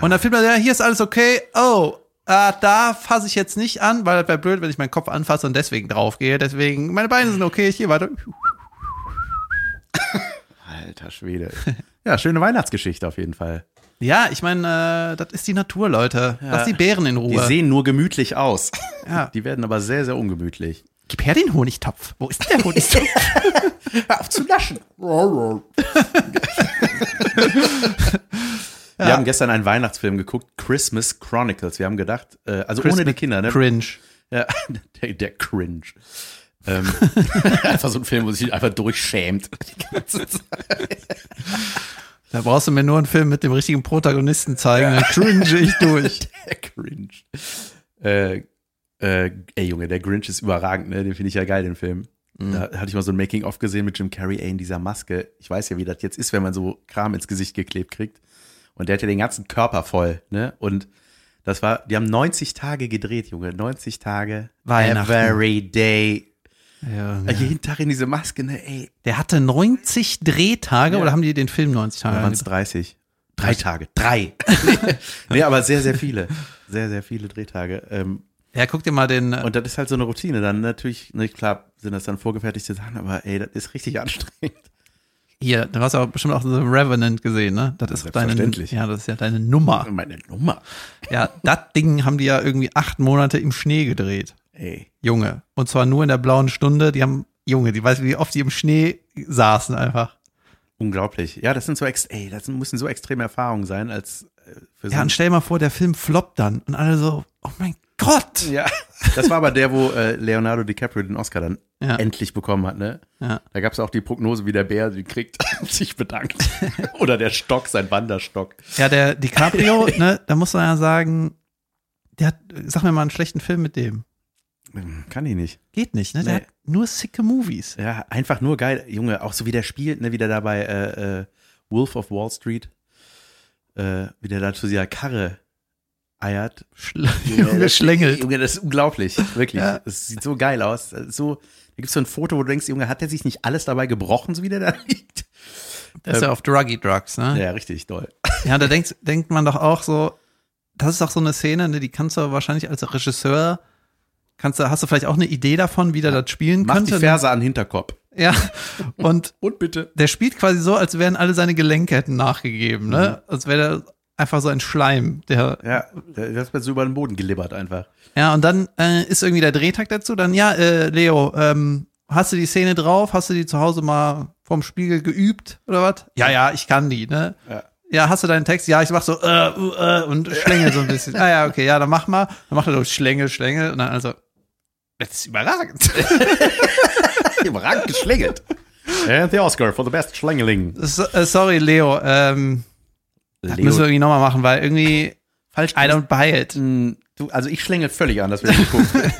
[SPEAKER 1] Und dann filmt man, ja, hier ist alles okay. Oh, äh, da fasse ich jetzt nicht an, weil das wäre blöd, wenn ich meinen Kopf anfasse und deswegen draufgehe. Deswegen, meine Beine sind okay, ich gehe weiter.
[SPEAKER 2] Alter Schwede. Ja, schöne Weihnachtsgeschichte auf jeden Fall.
[SPEAKER 1] Ja, ich meine, äh, das ist die Natur, Leute. Ja. Lass die Bären in Ruhe.
[SPEAKER 2] Die sehen nur gemütlich aus. Ja. Die werden aber sehr, sehr ungemütlich.
[SPEAKER 1] Gib her den Honigtopf. Wo ist denn der Honigtopf?
[SPEAKER 2] Hör auf zu naschen. Wir haben gestern einen Weihnachtsfilm geguckt, Christmas Chronicles. Wir haben gedacht, äh, also Christmas ohne die Kinder, ne?
[SPEAKER 1] Cringe.
[SPEAKER 2] Ja, der, der Cringe. ähm, einfach so ein Film, wo sich einfach durchschämt. Die ganze Zeit.
[SPEAKER 1] Da brauchst du mir nur einen Film mit dem richtigen Protagonisten zeigen, ja. dann cringe ich durch.
[SPEAKER 2] Der Cringe. Äh, äh, ey Junge, der Grinch ist überragend, ne? Den finde ich ja geil, den Film. Mhm. Da hatte ich mal so ein Making-of gesehen mit Jim Carrey, ey, in dieser Maske. Ich weiß ja, wie das jetzt ist, wenn man so Kram ins Gesicht geklebt kriegt. Und der hat ja den ganzen Körper voll, ne? Und das war, die haben 90 Tage gedreht, Junge. 90 Tage.
[SPEAKER 1] Weihnachten.
[SPEAKER 2] Every day
[SPEAKER 1] ja,
[SPEAKER 2] ja. Jeden Tag in diese Maske, ne, ey.
[SPEAKER 1] Der hatte 90 Drehtage ja. oder haben die den Film 90 Tage?
[SPEAKER 2] Ja, waren es 30. Drei Tage. Drei. nee, aber sehr, sehr viele. Sehr, sehr viele Drehtage. Ähm,
[SPEAKER 1] ja, guck dir mal den.
[SPEAKER 2] Äh, und das ist halt so eine Routine. Dann natürlich, ne, klar sind das dann vorgefertigte Sachen, aber ey, das ist richtig anstrengend.
[SPEAKER 1] Hier, du hast aber bestimmt auch The Revenant gesehen, ne? Das, das ist deine, ja, das ist ja deine Nummer.
[SPEAKER 2] Meine Nummer.
[SPEAKER 1] Ja, das Ding haben die ja irgendwie acht Monate im Schnee gedreht.
[SPEAKER 2] Ey.
[SPEAKER 1] Junge. Und zwar nur in der blauen Stunde. Die haben, Junge, die weiß, wie oft die im Schnee saßen einfach.
[SPEAKER 2] Unglaublich. Ja, das sind so, ex ey, das müssen so extreme Erfahrungen sein, als
[SPEAKER 1] äh, für so Ja, und stell mal vor, der Film floppt dann und alle so, oh mein Gott.
[SPEAKER 2] Ja. Das war aber der, wo äh, Leonardo DiCaprio den Oscar dann ja. endlich bekommen hat, ne?
[SPEAKER 1] Ja.
[SPEAKER 2] Da gab es auch die Prognose, wie der Bär sie kriegt und sich bedankt. Oder der Stock, sein Wanderstock.
[SPEAKER 1] Ja, der DiCaprio, ne, da muss man ja sagen, der hat, sag mir mal einen schlechten Film mit dem.
[SPEAKER 2] Kann ich nicht.
[SPEAKER 1] Geht nicht, ne? Der nee. hat nur sicke Movies.
[SPEAKER 2] Ja, einfach nur geil. Junge, auch so wie der spielt, ne? Wie der da bei äh, äh, Wolf of Wall Street, äh, wie der da zu dieser Karre eiert.
[SPEAKER 1] Schl geschlängelt.
[SPEAKER 2] Junge, das ist unglaublich. Wirklich.
[SPEAKER 1] Ja.
[SPEAKER 2] Das sieht so geil aus. So, da gibt's so ein Foto, wo du denkst, Junge, hat der sich nicht alles dabei gebrochen, so wie der da liegt?
[SPEAKER 1] Das ist ja auf Druggy Drugs, ne?
[SPEAKER 2] Ja, richtig doll.
[SPEAKER 1] Ja, da denkt, denkt man doch auch so, das ist doch so eine Szene, ne, die kannst du wahrscheinlich als Regisseur, kannst du, hast du vielleicht auch eine Idee davon, wie der das spielen
[SPEAKER 2] Mach
[SPEAKER 1] könnte?
[SPEAKER 2] die
[SPEAKER 1] ne?
[SPEAKER 2] Ferse an den Hinterkopf.
[SPEAKER 1] Ja. Und
[SPEAKER 2] Und bitte.
[SPEAKER 1] der spielt quasi so, als wären alle seine Gelenke hätten nachgegeben, ne? Als wäre der einfach so ein Schleim, der
[SPEAKER 2] Ja, der ist so über den Boden gelibbert einfach.
[SPEAKER 1] Ja, und dann äh, ist irgendwie der Drehtag dazu. Dann, ja, äh, Leo, ähm, hast du die Szene drauf? Hast du die zu Hause mal vorm Spiegel geübt oder was? Ja, ja, ich kann die, ne?
[SPEAKER 2] Ja.
[SPEAKER 1] Ja, hast du deinen Text? Ja, ich mach so äh, uh, äh, und schlängel so ein bisschen. Ah ja, okay, ja, dann mach mal. Dann macht er so Schlängel, Schlängel und dann also, das ist überragend.
[SPEAKER 2] Überragend geschlängelt. And the Oscar for the best Schlängeling.
[SPEAKER 1] So, äh, sorry, Leo, ähm, das müssen wir irgendwie nochmal machen, weil irgendwie
[SPEAKER 2] falsch.
[SPEAKER 1] I don't buy it.
[SPEAKER 2] Mm, Du, also ich schlängel völlig an, das will ich gucken.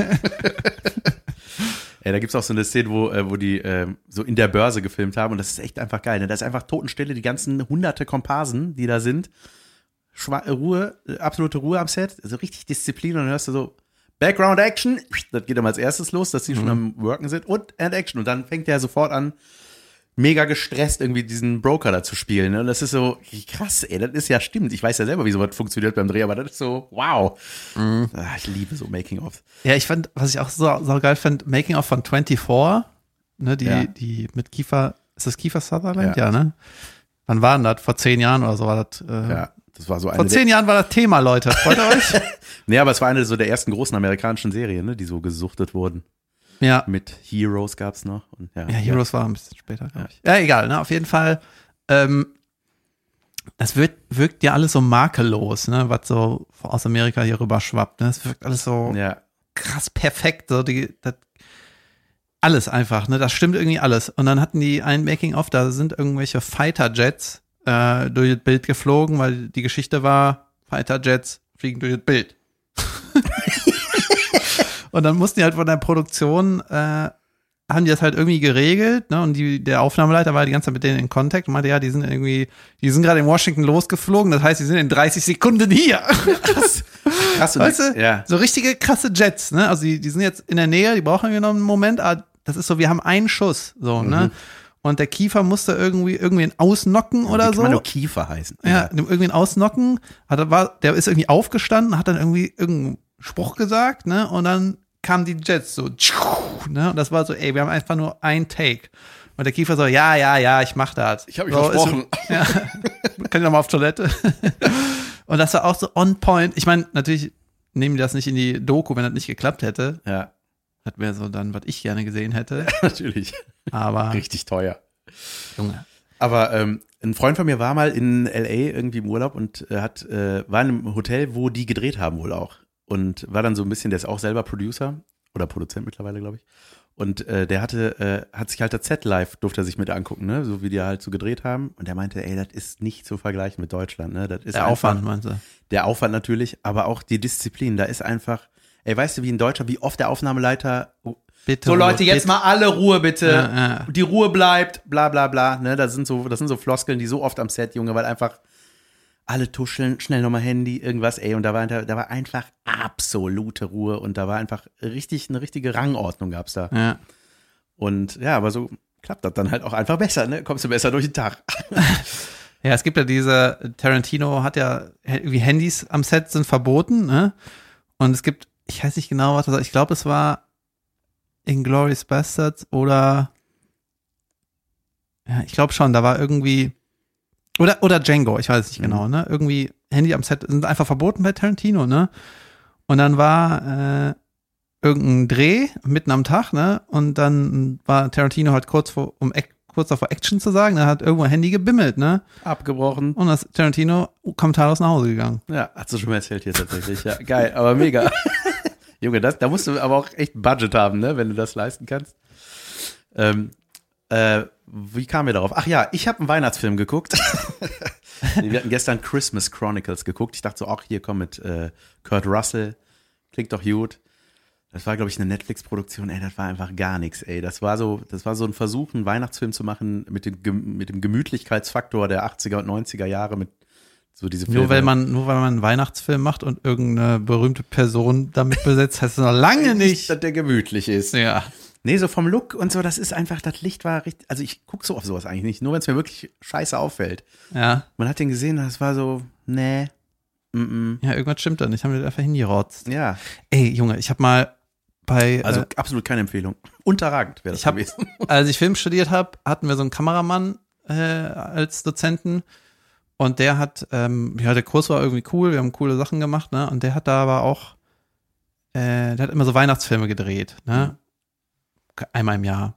[SPEAKER 2] Ja, da gibt's auch so eine Szene, wo, äh, wo die ähm, so in der Börse gefilmt haben und das ist echt einfach geil. Ne? Da ist einfach Totenstille, die ganzen hunderte Komparsen, die da sind. Schwa äh, Ruhe, äh, absolute Ruhe am Set, also richtig Disziplin und dann hörst du so Background Action, das geht dann als erstes los, dass die schon am Worken sind und End Action und dann fängt der sofort an, mega gestresst irgendwie diesen Broker da zu spielen. Ne? Und das ist so krass, ey, das ist ja stimmt. Ich weiß ja selber, wie sowas funktioniert beim Dreh, aber das ist so, wow. Ah, ich liebe so Making-ofs.
[SPEAKER 1] Ja, ich fand, was ich auch so, so geil fand, Making of von 24, ne, die,
[SPEAKER 2] Ja.
[SPEAKER 1] die mit Kiefer, ist das Kiefer Sutherland?
[SPEAKER 2] Ja.
[SPEAKER 1] Ja, ne? Wann war denn das? Vor zehn Jahren oder so war das? Äh,
[SPEAKER 2] Ja, das war so eine
[SPEAKER 1] Vor zehn Jahren war das Thema, Leute. Freut ihr euch?
[SPEAKER 2] Nee, aber es war eine so der ersten großen amerikanischen Serien, ne, die so gesuchtet wurden.
[SPEAKER 1] Ja.
[SPEAKER 2] Mit Heroes gab's noch. Und ja,
[SPEAKER 1] Ja, Heroes war ein bisschen später, glaube ich. Ja, egal, ne? Auf jeden Fall, ähm, das wirkt, wirkt ja alles so makellos, ne? Was so aus Amerika hier rüber schwappt, ne? Es wirkt alles so
[SPEAKER 2] Ja,
[SPEAKER 1] krass perfekt, so die, das, alles einfach, ne? Das stimmt irgendwie alles. Und dann hatten die ein Making-of, da sind irgendwelche Fighter-Jets äh, durch das Bild geflogen, weil die Geschichte war, Fighter-Jets fliegen durch das Bild. und dann mussten die halt von der Produktion, äh, haben die das halt irgendwie geregelt, ne? Und die, der Aufnahmeleiter war die ganze Zeit mit denen in Kontakt und meinte, ja, die sind irgendwie, die sind gerade in Washington losgeflogen, das heißt, die sind in 30 Sekunden hier.
[SPEAKER 2] krass. krass
[SPEAKER 1] Weißt du?
[SPEAKER 2] Ja.
[SPEAKER 1] So richtige krasse Jets, ne? Also die, die sind jetzt in der Nähe, die brauchen irgendwie noch einen Moment, aber das ist so, wir haben einen Schuss, so, ne? Und der Kiefer musste irgendwie irgendwen ausnocken oder
[SPEAKER 2] Wie kann
[SPEAKER 1] so.
[SPEAKER 2] man nur Kiefer heißen.
[SPEAKER 1] Ja, dem irgendwen ausnocken. Hat, er- war, der ist irgendwie aufgestanden, hat dann irgendwie irgendeinen Spruch gesagt, ne? Und dann kamen die Jets so, ne? Und das war so, ey, wir haben einfach nur ein Take. Und der Kiefer so, ja, ja, ja, ich mach das.
[SPEAKER 2] Ich hab mich
[SPEAKER 1] so,
[SPEAKER 2] versprochen.
[SPEAKER 1] Ist, ja, kann ich noch mal auf Toilette. Und das war auch so on point. Ich meine, natürlich nehmen die das nicht in die Doku, wenn das nicht geklappt hätte.
[SPEAKER 2] Ja,
[SPEAKER 1] Das wäre so dann, was ich gerne gesehen hätte.
[SPEAKER 2] natürlich.
[SPEAKER 1] Aber,
[SPEAKER 2] Richtig teuer.
[SPEAKER 1] Junge.
[SPEAKER 2] Aber ähm, ein Freund von mir war mal in LA irgendwie im Urlaub und äh, hat äh, war in einem Hotel, wo die gedreht haben wohl auch und war dann so ein bisschen, der ist auch selber Producer oder Produzent mittlerweile, glaube ich. Und äh, der hatte, äh, hat sich halt das Set live, durfte er sich mit angucken, ne? So wie die halt so gedreht haben. Und der meinte, ey, das ist nicht zu vergleichen mit Deutschland, ne? Das ist
[SPEAKER 1] Der
[SPEAKER 2] einfach-
[SPEAKER 1] Aufwand, meinst du?
[SPEAKER 2] Der Aufwand natürlich, aber auch die Disziplin. Da ist einfach, ey, weißt du, wie in Deutschland, wie oft der Aufnahmeleiter
[SPEAKER 1] Bitte.
[SPEAKER 2] so Leute, jetzt
[SPEAKER 1] bitte.
[SPEAKER 2] mal alle Ruhe bitte.
[SPEAKER 1] Ja, ja.
[SPEAKER 2] Die Ruhe bleibt, bla bla bla. Ne, das sind so, das sind so Floskeln, die so oft am Set, Junge, weil einfach alle tuscheln, schnell nochmal Handy, irgendwas, ey. Und da war, da war einfach absolute Ruhe und da war einfach richtig, eine richtige Rangordnung gab's da.
[SPEAKER 1] Ja.
[SPEAKER 2] Und ja, aber so klappt das dann halt auch einfach besser, ne? Kommst du besser durch den Tag.
[SPEAKER 1] Ja, es gibt ja diese, Tarantino hat ja irgendwie Handys am Set sind verboten, ne? Und es gibt, ich weiß nicht genau, was das war, ich glaube, es war Inglourious Bastards oder ja, ich glaube schon, da war irgendwie oder oder Django, ich weiß es nicht
[SPEAKER 2] Mhm.
[SPEAKER 1] genau, ne? Irgendwie Handy am Set sind einfach verboten bei Tarantino, ne? Und dann war äh, irgendein Dreh mitten am Tag, ne? Und dann war Tarantino halt kurz vor, um kurz davor Action zu sagen, da hat irgendwo ein Handy gebimmelt, ne?
[SPEAKER 2] Abgebrochen.
[SPEAKER 1] Und das Tarantino kommentarlos nach Hause gegangen.
[SPEAKER 2] Ja, hast du schon mal erzählt hier tatsächlich. Ja, geil, aber mega. Junge, das, da musst du aber auch echt ein Budget haben, ne, wenn du das leisten kannst. Ähm, äh, wie kamen wir darauf? Ach ja, ich habe einen Weihnachtsfilm geguckt. wir hatten gestern Christmas Chronicles geguckt. Ich dachte so, ach hier komm mit äh, Kurt Russell, klingt doch gut. Das war, glaube ich, eine Netflix-Produktion. Ey, das war einfach gar nichts. Ey, das war so, das war so ein Versuch, einen Weihnachtsfilm zu machen mit dem, mit dem Gemütlichkeitsfaktor der 80er und 90er Jahre mit So diese Filme.
[SPEAKER 1] Nur weil man, nur weil man einen Weihnachtsfilm macht und irgendeine berühmte Person damit besetzt, heißt es noch lange nicht.
[SPEAKER 2] dass der gemütlich ist.
[SPEAKER 1] Ja.
[SPEAKER 2] Nee, so vom Look und so, das ist einfach, das Licht war richtig, also ich gucke so auf sowas eigentlich nicht, nur wenn es mir wirklich scheiße auffällt.
[SPEAKER 1] Ja.
[SPEAKER 2] Man hat den gesehen, das war so, nee, mm, -mm.
[SPEAKER 1] Ja, irgendwas stimmt da nicht. Haben wir das einfach hingerotzt.
[SPEAKER 2] ja,
[SPEAKER 1] Ey, Junge, ich habe mal bei,
[SPEAKER 2] also
[SPEAKER 1] äh,
[SPEAKER 2] absolut keine Empfehlung. Unterragend wäre das
[SPEAKER 1] ich hab,
[SPEAKER 2] gewesen.
[SPEAKER 1] als ich Film studiert habe, hatten wir so einen Kameramann äh, als Dozenten und der hat, ähm, ja, der Kurs war irgendwie cool, wir haben coole Sachen gemacht, ne? Und der hat da aber auch, äh, der hat immer so Weihnachtsfilme gedreht, ne? Einmal im Jahr.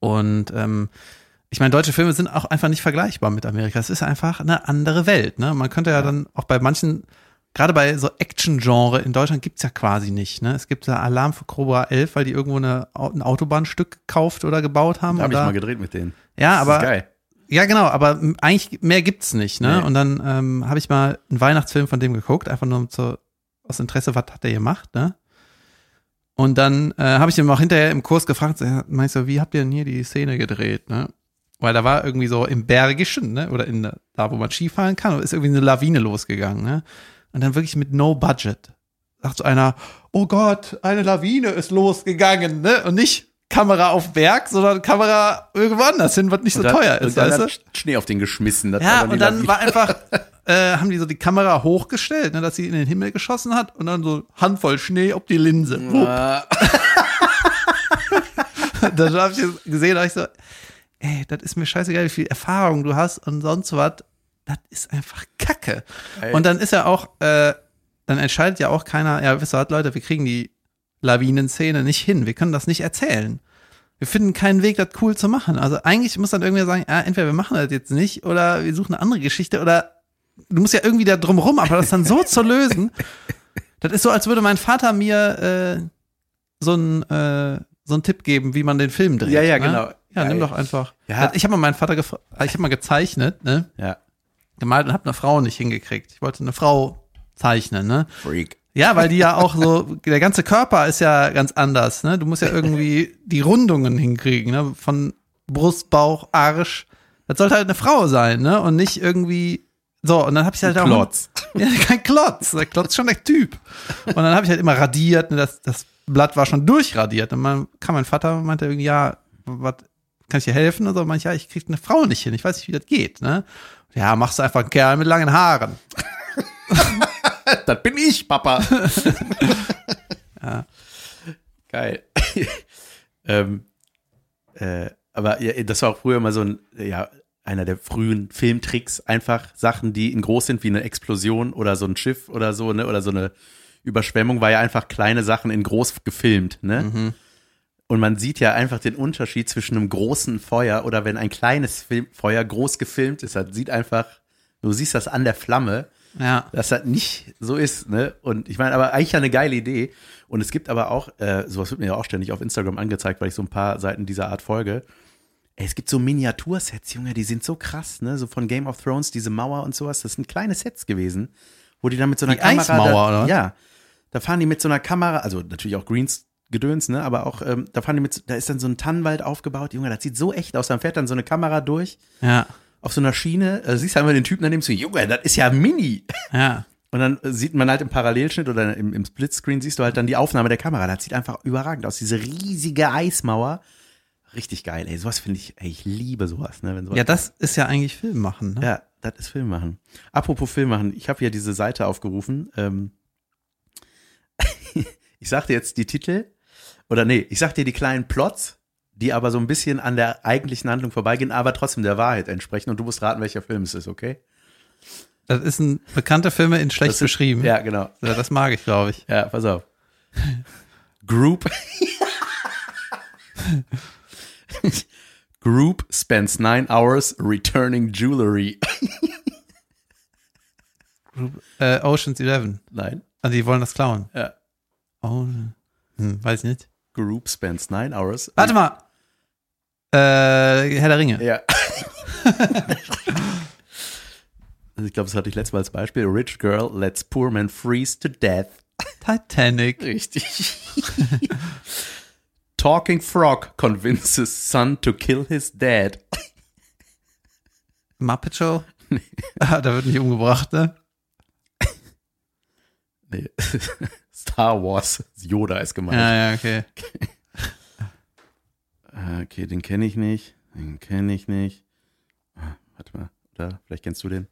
[SPEAKER 1] Und ähm, ich meine, deutsche Filme sind auch einfach nicht vergleichbar mit Amerika. Es ist einfach eine andere Welt, ne? Man könnte ja, dann auch bei manchen, gerade bei so Action-Genre in Deutschland gibt's ja quasi nicht, ne? Es gibt ja Alarm für Cobra 11, weil die irgendwo eine, ein Autobahnstück gekauft oder gebaut haben.
[SPEAKER 2] Da habe ich mal gedreht mit denen.
[SPEAKER 1] ja,
[SPEAKER 2] Das
[SPEAKER 1] aber
[SPEAKER 2] ist geil.
[SPEAKER 1] ja, genau, aber eigentlich mehr gibt's nicht, ne?
[SPEAKER 2] Nee.
[SPEAKER 1] Und dann ähm, habe ich mal einen Weihnachtsfilm von dem geguckt, einfach nur um zu, aus Interesse, was hat der gemacht, ne? Und dann äh, habe ich ihn auch hinterher im Kurs gefragt, meinst du, wie habt ihr denn hier die Szene gedreht, ne? Weil da war irgendwie so im Bergischen, ne? Oder in da, wo man Skifahren kann, ist irgendwie eine Lawine losgegangen, ne? Und dann wirklich mit no budget. Sagt so einer, oh Gott, eine Lawine ist losgegangen, ne? Und nicht Kamera auf Berg, sondern Kamera irgendwo anders hin, was nicht so
[SPEAKER 2] Und dann-
[SPEAKER 1] teuer
[SPEAKER 2] und
[SPEAKER 1] ist,
[SPEAKER 2] dann
[SPEAKER 1] weißt du?
[SPEAKER 2] hat Schnee auf den geschmissen. das
[SPEAKER 1] Ja, und dann war einfach, äh, haben die so die Kamera hochgestellt, ne, dass sie in den Himmel geschossen hat und dann so Handvoll Schnee auf die Linse.
[SPEAKER 2] Ah,
[SPEAKER 1] dann habe ich gesehen, da ich so, ey, das ist mir scheißegal, wie viel Erfahrung du hast und sonst was. Das ist einfach Kacke.
[SPEAKER 2] Ey.
[SPEAKER 1] Und dann ist ja auch, äh, dann entscheidet ja auch keiner, ja, wisst ihr was, Leute, wir kriegen die Lawinenszene nicht hin. Wir können das nicht erzählen. Wir finden keinen Weg, das cool zu machen. Also eigentlich muss dann irgendwer sagen, ja, entweder wir machen das jetzt nicht oder wir suchen eine andere Geschichte oder du musst ja irgendwie da drum rum, aber das dann so zu lösen, das ist so, als würde mein Vater mir äh, so einen äh, so einen Tipp geben, wie man den Film dreht.
[SPEAKER 2] Ja, ja,
[SPEAKER 1] ne?
[SPEAKER 2] genau.
[SPEAKER 1] Ja,
[SPEAKER 2] Geil.
[SPEAKER 1] nimm doch einfach.
[SPEAKER 2] Ja.
[SPEAKER 1] Ich habe mal meinen Vater gefragt, ich habe mal gezeichnet, ne?
[SPEAKER 2] ja,
[SPEAKER 1] Gemalt und habe eine Frau nicht hingekriegt. Ich wollte eine Frau zeichnen, ne?
[SPEAKER 2] Freak.
[SPEAKER 1] Ja, weil die ja auch so, der ganze Körper ist ja ganz anders, ne? Du musst ja irgendwie die Rundungen hinkriegen, ne? Von Brust, Bauch, Arsch. Das sollte halt eine Frau sein, ne? Und nicht irgendwie so, und dann habe ich halt auch.
[SPEAKER 2] Klotz.
[SPEAKER 1] Ja, kein Klotz. Der Klotz ist schon der Typ. Und dann habe ich halt immer radiert, ne? das, das Blatt war schon durchradiert. Und dann kam mein Vater und meinte irgendwie, ja, was, kann ich dir helfen? Und so, meinte ja, ich krieg eine Frau nicht hin. Ich weiß nicht, wie das geht, ne? Ja, machst du einfach einen Kerl mit langen Haaren.
[SPEAKER 2] Das bin ich, Papa. Geil. ähm, äh, aber ja, das war auch früher mal so ein, ja, einer der frühen Filmtricks. Einfach Sachen, die in groß sind, wie eine Explosion oder so ein Schiff oder so, ne, oder so eine Überschwemmung, war ja einfach kleine Sachen in groß gefilmt, ne? Und man sieht ja einfach den Unterschied zwischen einem großen Feuer oder wenn ein kleines Film Feuer groß gefilmt ist. Das sieht einfach, du siehst das an der Flamme
[SPEAKER 1] Ja.
[SPEAKER 2] dass das nicht so ist, ne? Und ich meine, aber eigentlich eine geile Idee. Und es gibt aber auch, äh, sowas wird mir ja auch ständig auf Instagram angezeigt, weil ich so ein paar Seiten dieser Art folge. Ey, es gibt so Miniatursets, Junge, die sind so krass, ne? So von Game of Thrones, diese Mauer und sowas. Das sind kleine Sets gewesen, wo die dann mit so einer
[SPEAKER 1] Die
[SPEAKER 2] Kamera.
[SPEAKER 1] Eismauer,
[SPEAKER 2] da,
[SPEAKER 1] oder?
[SPEAKER 2] Ja. Da fahren die mit so einer Kamera, also natürlich auch Greens Gedöns, ne? Aber auch, ähm, da fahren die mit, da ist dann so ein Tannenwald aufgebaut, Junge, das sieht so echt aus. Dann fährt dann so eine Kamera durch
[SPEAKER 1] Ja.
[SPEAKER 2] Auf so einer Schiene, äh, siehst halt mal den Typen daneben so, Junge, das ist ja mini.
[SPEAKER 1] Ja.
[SPEAKER 2] Und dann sieht man halt im Parallelschnitt oder im, im Splitscreen siehst du halt dann die Aufnahme der Kamera. Das sieht einfach überragend aus. Diese riesige Eismauer. Richtig geil, ey. Sowas finde ich, ey, ich liebe sowas, ne? Wenn sowas
[SPEAKER 1] Ja, das ist ja eigentlich Film machen, ne?
[SPEAKER 2] ja, das ist Film machen. Apropos Film machen, ich habe hier diese Seite aufgerufen. Ähm, ich sag dir jetzt die Titel. Oder nee, ich sag dir die kleinen Plots, die aber so ein bisschen an der eigentlichen Handlung vorbeigehen, aber trotzdem der Wahrheit entsprechen. Und du musst raten, welcher Film es ist, okay?
[SPEAKER 1] Das ist ein bekannter Film in schlecht
[SPEAKER 2] ist-
[SPEAKER 1] beschrieben.
[SPEAKER 2] Ja, genau.
[SPEAKER 1] Ja, Das mag ich, glaube ich.
[SPEAKER 2] Ja, pass auf. Group. Group spends nine hours returning jewelry.
[SPEAKER 1] Äh, Ocean's Eleven.
[SPEAKER 2] Nein.
[SPEAKER 1] Also die wollen das klauen.
[SPEAKER 2] Ja.
[SPEAKER 1] Oh, hm, weiß ich nicht.
[SPEAKER 2] Group spends nine hours.
[SPEAKER 1] Warte mal. Äh, Herr der Ringe.
[SPEAKER 2] Ja. Also ich glaube, das hatte ich letztes Mal als Beispiel. Rich girl lets poor man freeze to death.
[SPEAKER 1] Titanic.
[SPEAKER 2] Richtig. Talking frog convinces son to kill his dad.
[SPEAKER 1] Muppet Show. Ah, da wird nicht umgebracht, ne?
[SPEAKER 2] Nee. Star Wars. Yoda ist gemeint.
[SPEAKER 1] Ja, ja, okay.
[SPEAKER 2] Äh, Okay, den kenne ich nicht. Den kenne ich nicht. Ah, Warte mal, oder? Vielleicht kennst du den.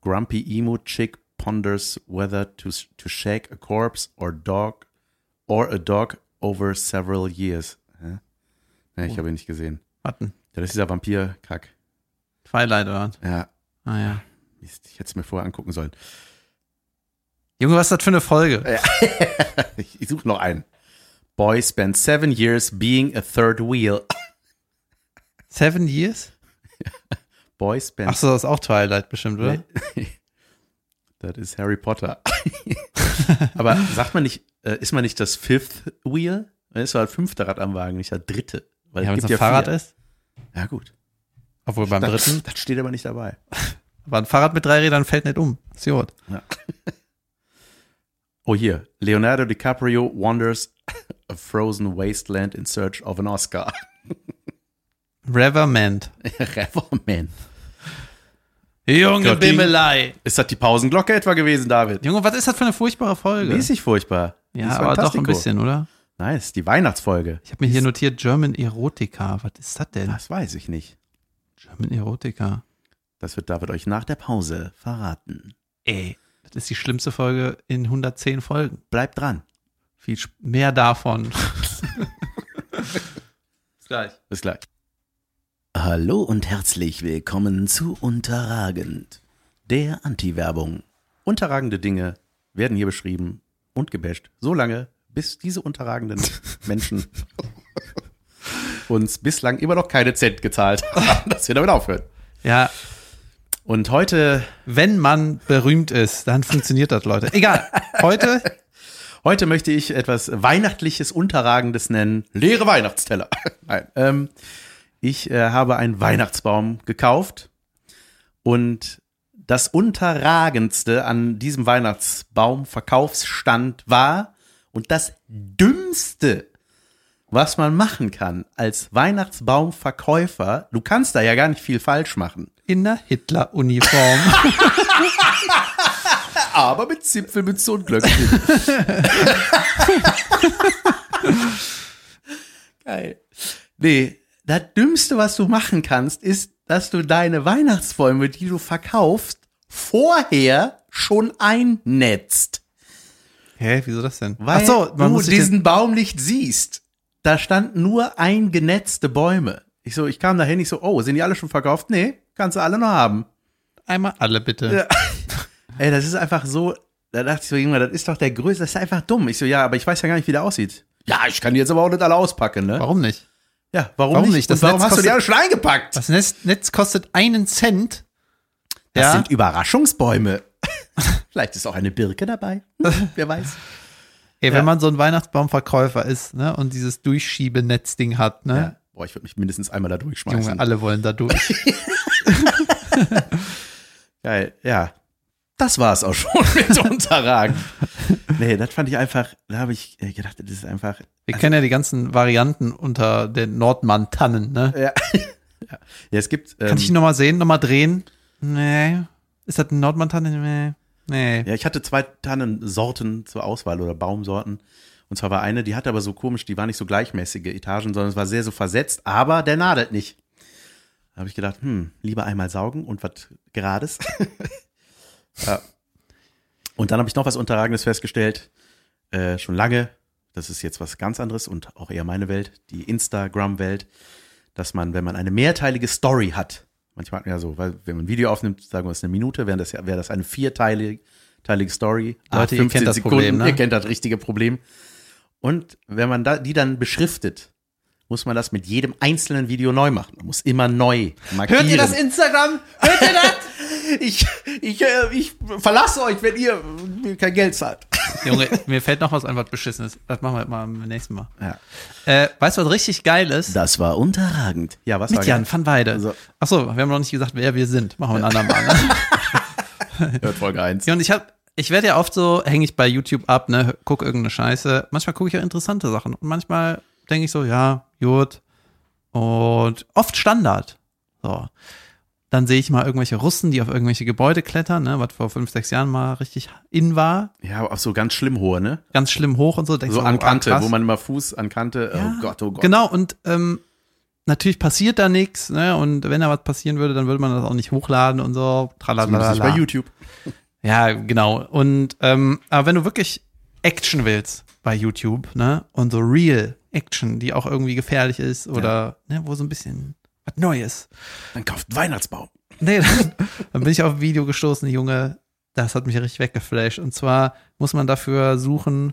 [SPEAKER 2] Grumpy Emo Chick ponders whether to, to shake a corpse or dog or a dog over several years. Hä? Nee, ich habe ihn nicht gesehen.
[SPEAKER 1] Warten.
[SPEAKER 2] Ja, das ist dieser Vampir-Kack.
[SPEAKER 1] Twilight oder?
[SPEAKER 2] Ja,
[SPEAKER 1] Ah ja.
[SPEAKER 2] Mist, ich hätte es mir vorher angucken sollen.
[SPEAKER 1] Junge, was ist das für eine Folge?
[SPEAKER 2] Ich, ich suche noch einen. Boy spent seven years being a third wheel.
[SPEAKER 1] Seven Years?
[SPEAKER 2] Boy spent
[SPEAKER 1] Ach so, das ist auch Twilight bestimmt, oder?
[SPEAKER 2] Das ist Harry Potter. Aber sagt man nicht, äh, ist man nicht das Fifth Wheel? Dann ist doch das fünfte Rad am Wagen, nicht das dritte. Weil
[SPEAKER 1] Ja, wenn
[SPEAKER 2] es
[SPEAKER 1] ein Fahrrad
[SPEAKER 2] vier.
[SPEAKER 1] ist.
[SPEAKER 2] Ja, gut.
[SPEAKER 1] Obwohl beim
[SPEAKER 2] Das,
[SPEAKER 1] dritten,
[SPEAKER 2] das steht aber nicht dabei.
[SPEAKER 1] aber ein Fahrrad mit drei Rädern fällt nicht um. Ist gut.
[SPEAKER 2] Ja. Oh, hier. Leonardo DiCaprio wanders a frozen wasteland in search of an Oscar.
[SPEAKER 1] Reverment.
[SPEAKER 2] Reverman.
[SPEAKER 1] Junge
[SPEAKER 2] Gott,
[SPEAKER 1] Bimmelei.
[SPEAKER 2] Ist das die Pausenglocke etwa gewesen, David?
[SPEAKER 1] Junge, was ist das für eine furchtbare Folge?
[SPEAKER 2] Mäßig furchtbar.
[SPEAKER 1] Ja,
[SPEAKER 2] ist
[SPEAKER 1] aber doch ein bisschen, oder?
[SPEAKER 2] Nein, ist die Weihnachtsfolge.
[SPEAKER 1] Ich habe mir hier notiert German Erotica. Was ist das denn?
[SPEAKER 2] Das weiß ich nicht.
[SPEAKER 1] German Erotica.
[SPEAKER 2] Das wird David euch nach der Pause verraten.
[SPEAKER 1] Ey, das ist die schlimmste Folge in 110 Folgen.
[SPEAKER 2] Bleibt dran.
[SPEAKER 1] Viel sp- mehr davon. Bis gleich.
[SPEAKER 2] Bis gleich. Hallo und herzlich willkommen zu Unterragend, der Anti-Werbung. Unterragende Dinge werden hier beschrieben und gebasht, so lange, bis diese unterragenden Menschen uns bislang immer noch keine Cent gezahlt haben, dass wir damit aufhören.
[SPEAKER 1] Ja,
[SPEAKER 2] Und heute,
[SPEAKER 1] wenn man berühmt ist, dann funktioniert das, Leute. Egal. Heute,
[SPEAKER 2] heute möchte ich etwas Weihnachtliches, Unterragendes nennen. Leere Weihnachtsteller. Nein, ähm, ich äh, habe einen Weihnachtsbaum gekauft und das Unterragendste an diesem Weihnachtsbaum-Verkaufsstand war und das Dümmste, was man machen kann als Weihnachtsbaumverkäufer, du kannst da ja gar nicht viel falsch machen,
[SPEAKER 1] in der Hitler-Uniform.
[SPEAKER 2] aber mit Zipfelmütze und Glöckchen. Geil. Nee, das Dümmste, was du machen kannst, ist, dass du deine Weihnachtsbäume, die du verkaufst, vorher schon einnetzt.
[SPEAKER 1] Hä, wieso das denn?
[SPEAKER 2] Weil
[SPEAKER 1] Ach so,
[SPEAKER 2] du diesen Baum nicht siehst. Da standen nur eingenetzte Bäume. Ich so, ich kam dahin, ich so, oh, sind die alle schon verkauft? Nee, kannst du alle noch haben.
[SPEAKER 1] einmal alle bitte.
[SPEAKER 2] Ja. Ey, das ist einfach so, da dachte ich so, Junge, das ist doch der größte, das ist einfach dumm. Ich so, ja, aber ich weiß ja gar nicht, wie der aussieht. Ja, ich kann die jetzt aber auch nicht alle auspacken, ne?
[SPEAKER 1] Warum nicht?
[SPEAKER 2] Ja, warum,
[SPEAKER 1] Warum
[SPEAKER 2] nicht?
[SPEAKER 1] Das
[SPEAKER 2] warum
[SPEAKER 1] Netz
[SPEAKER 2] hast du die
[SPEAKER 1] kostet-
[SPEAKER 2] alle schon eingepackt?
[SPEAKER 1] Das Netz, Netz kostet einen Cent.
[SPEAKER 2] Das
[SPEAKER 1] ja,
[SPEAKER 2] sind Überraschungsbäume. Vielleicht ist auch eine Birke dabei. Wer weiß.
[SPEAKER 1] ey,
[SPEAKER 2] ja.
[SPEAKER 1] wenn man so ein Weihnachtsbaumverkäufer ist, ne, und dieses Durchschiebenetzding hat, ne,
[SPEAKER 2] Ja. Boah, ich würde mich mindestens einmal da durchschmeißen.
[SPEAKER 1] Junge, alle wollen da durch.
[SPEAKER 2] Geil, ja. Das war's auch schon mit Unterragen. Nee, das fand ich einfach, da habe ich äh, gedacht, das ist einfach.
[SPEAKER 1] Wir kennen ja die ganzen Varianten unter den Nordmann-Tannen, ne?
[SPEAKER 2] Ja, ja. ja es gibt. Ähm,
[SPEAKER 1] Kann ich ihn nochmal sehen, nochmal drehen? Nee. Ist das eine Nordmann-Tanne? Nee. Nee.
[SPEAKER 2] Ja, ich hatte zwei Tannensorten zur Auswahl oder Baumsorten. Und zwar war eine, die hatte aber so komisch, die war nicht so gleichmäßige Etagen, sondern es war sehr so versetzt, aber der nadelt nicht. Da habe ich gedacht, hm, lieber einmal saugen und was Gerades. ja. Und dann habe ich noch was Unterragendes festgestellt, äh, schon lange. Das ist jetzt was ganz anderes und auch eher meine Welt, die Instagram-Welt, dass man, wenn man eine mehrteilige Story hat, manchmal hat man ja so, weil wenn man ein Video aufnimmt, sagen wir es eine Minute, wäre das, ja- wäre das eine vierteilige teilige Story.
[SPEAKER 1] Leute,
[SPEAKER 2] Ah,
[SPEAKER 1] ihr kennt das Problem, ne?
[SPEAKER 2] Ihr kennt das richtige Problem. Und wenn man da, die dann beschriftet, muss man das mit jedem einzelnen Video neu machen. Man muss immer neu markieren.
[SPEAKER 1] Hört ihr das Instagram? Hört ihr das?
[SPEAKER 2] Ich, ich, äh, ich verlasse euch, wenn ihr mir kein Geld zahlt.
[SPEAKER 1] Junge, mir fällt noch was einfach Beschissenes. Das machen wir mal beim nächsten Mal.
[SPEAKER 2] Ja.
[SPEAKER 1] Äh, weißt du, was richtig geil ist?
[SPEAKER 2] Das war unterragend. Ja, was
[SPEAKER 1] Mit
[SPEAKER 2] war
[SPEAKER 1] Jan van Weide.
[SPEAKER 2] Also-
[SPEAKER 1] Achso, wir haben noch nicht gesagt, wer wir sind. Machen wir ein andermal. Ne?
[SPEAKER 2] Hört Folge 1.
[SPEAKER 1] Ja, und ich hab, ich werde ja oft so, hänge ich bei YouTube ab, ne, guck irgendeine Scheiße. Manchmal gucke ich ja interessante Sachen. Und manchmal denke ich so, ja, gut. Und oft Standard. So. Dann sehe ich mal irgendwelche Russen, die auf irgendwelche Gebäude klettern, ne, was vor fünf, sechs Jahren mal richtig in war.
[SPEAKER 2] Ja, auch so ganz schlimm hohe, ne?
[SPEAKER 1] Ganz schlimm hoch und so. Denkst
[SPEAKER 2] So
[SPEAKER 1] du,
[SPEAKER 2] an
[SPEAKER 1] oh,
[SPEAKER 2] Kante,
[SPEAKER 1] krass.
[SPEAKER 2] wo man immer Fuß an Kante,
[SPEAKER 1] Ja,
[SPEAKER 2] oh Gott, oh Gott.
[SPEAKER 1] Genau, und ähm, natürlich passiert da nichts, ne? Und wenn da was passieren würde, dann würde man das auch nicht hochladen und so.
[SPEAKER 2] Zumindest nicht bei. YouTube.
[SPEAKER 1] Ja, genau. Und ähm, aber wenn du wirklich Action willst bei YouTube, ne, und so Real Action, die auch irgendwie gefährlich ist oder ne, wo so ein bisschen was Neues.
[SPEAKER 2] Dann kauft einen Weihnachtsbaum.
[SPEAKER 1] Nee, dann, dann bin ich auf ein Video gestoßen, Junge, das hat mich richtig weggeflasht. Und zwar muss man dafür suchen,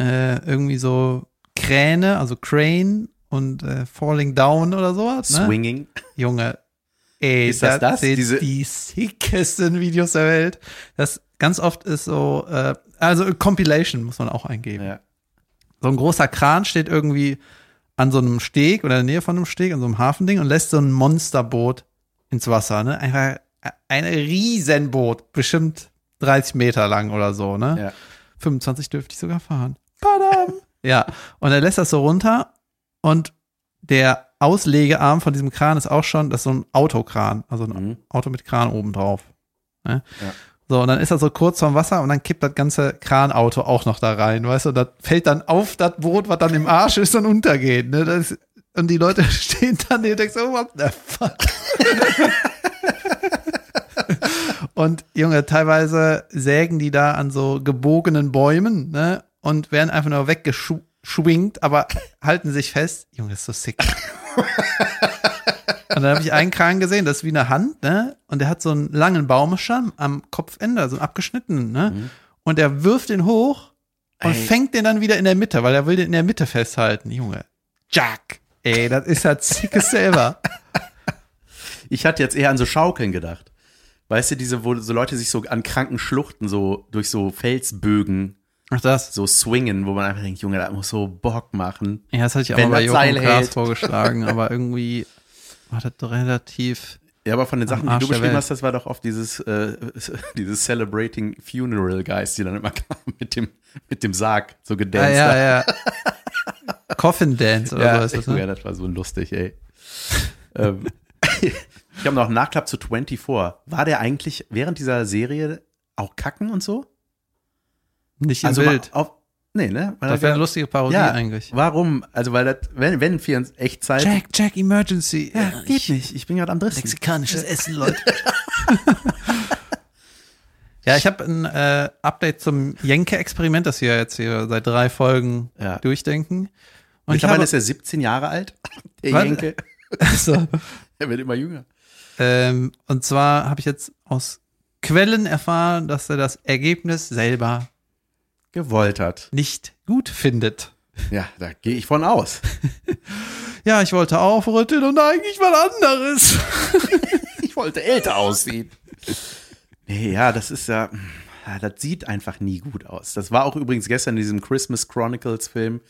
[SPEAKER 1] äh, irgendwie so Kräne, also Crane und äh, Falling Down oder sowas. Ne?
[SPEAKER 2] Swinging.
[SPEAKER 1] Junge, ey,
[SPEAKER 2] Ist das das?
[SPEAKER 1] sind
[SPEAKER 2] Diese-
[SPEAKER 1] die sickesten Videos der Welt. Das ganz oft ist so, äh, also Compilation muss man auch eingeben.
[SPEAKER 2] Ja.
[SPEAKER 1] So ein großer Kran steht irgendwie an so einem Steg oder in der Nähe von einem Steg, an so einem Hafending und lässt so ein Monsterboot ins Wasser, ne? Einfach ein Riesenboot, bestimmt 30 Meter lang oder so, ne?
[SPEAKER 2] Ja.
[SPEAKER 1] 25 dürfte ich sogar fahren. Badam. ja, und er lässt das so runter und der Auslegearm von diesem Kran ist auch schon, das ist so ein Autokran, also ein
[SPEAKER 2] Mhm.
[SPEAKER 1] Auto mit Kran oben drauf. Ne?
[SPEAKER 2] Ja.
[SPEAKER 1] So, und dann ist er so kurz vorm Wasser und dann kippt das ganze Kranauto auch noch da rein, weißt du, das fällt dann auf das Boot, was dann im Arsch ist und untergeht, ne? Das und die Leute stehen dann und denken so, what the fuck? und Junge, teilweise sägen die da an so gebogenen Bäumen, ne? Und werden einfach nur weggeschwingt, aber halten sich fest. Junge, das ist so sick. Und dann habe ich einen Kran gesehen, das ist wie eine Hand, ne? Und der hat so einen langen Baumstamm am Kopfende, so einen abgeschnittenen, ne? Und er wirft den hoch und
[SPEAKER 2] Ey.
[SPEAKER 1] fängt den dann wieder in der Mitte, weil er will den in der Mitte festhalten. Junge. Jack. Ey, das ist halt sickes selber.
[SPEAKER 2] Ich hatte jetzt eher an so Schaukeln gedacht. Weißt du, diese, wo so Leute sich so an kranken Schluchten so durch so Felsbögen
[SPEAKER 1] Ach das.
[SPEAKER 2] so swingen, wo man einfach denkt, Junge, das muss so Bock machen.
[SPEAKER 1] Ja, das hatte ich auch mal bei Jochen
[SPEAKER 2] hält.
[SPEAKER 1] vorgeschlagen, aber irgendwie war das relativ.
[SPEAKER 2] Ja, aber von den Sachen, die du beschrieben hast, das war doch oft dieses, äh, dieses Celebrating Funeral Guys, die dann immer kamen mit dem, mit dem Sarg so
[SPEAKER 1] Ja,
[SPEAKER 2] gedanced
[SPEAKER 1] ja,
[SPEAKER 2] haben.
[SPEAKER 1] ja. Coffin Dance oder
[SPEAKER 2] Ja,
[SPEAKER 1] so ist das,
[SPEAKER 2] ja,
[SPEAKER 1] ne?
[SPEAKER 2] das war so lustig, ey. ähm, ich habe noch einen Nachklapp zu 24. War der eigentlich während dieser Serie auch kacken und so?
[SPEAKER 1] Nicht im
[SPEAKER 2] Also
[SPEAKER 1] Bild.
[SPEAKER 2] Auf, nee, ne? Weil
[SPEAKER 1] Das wäre eine lustige Parodie
[SPEAKER 2] ja,
[SPEAKER 1] eigentlich.
[SPEAKER 2] Warum? Also, weil das, wenn, wenn wir in Echtzeit.
[SPEAKER 1] Jack, Jack, Emergency.
[SPEAKER 2] ja, geht nicht. Ich bin gerade am Dritten.
[SPEAKER 1] Mexikanisches Essen, Leute. ja, ich habe ein äh, Update zum Jenke-Experiment, das wir jetzt hier seit drei Folgen
[SPEAKER 2] Ja.
[SPEAKER 1] durchdenken. Und ich
[SPEAKER 2] Mittlerweile ist er 17 Jahre alt. Der
[SPEAKER 1] Was?
[SPEAKER 2] Jenke.
[SPEAKER 1] also,
[SPEAKER 2] Er wird immer jünger.
[SPEAKER 1] ähm, und zwar habe ich jetzt aus Quellen erfahren, dass er das Ergebnis selber
[SPEAKER 2] Gewollt hat.
[SPEAKER 1] nicht gut findet.
[SPEAKER 2] Ja, da gehe ich von aus.
[SPEAKER 1] Ja, ich wollte aufrütteln und eigentlich was anderes.
[SPEAKER 2] Ich wollte älter aussehen. Nee, ja, das ist ja, das sieht einfach nie gut aus. Das war auch übrigens gestern in diesem Christmas Chronicles Film.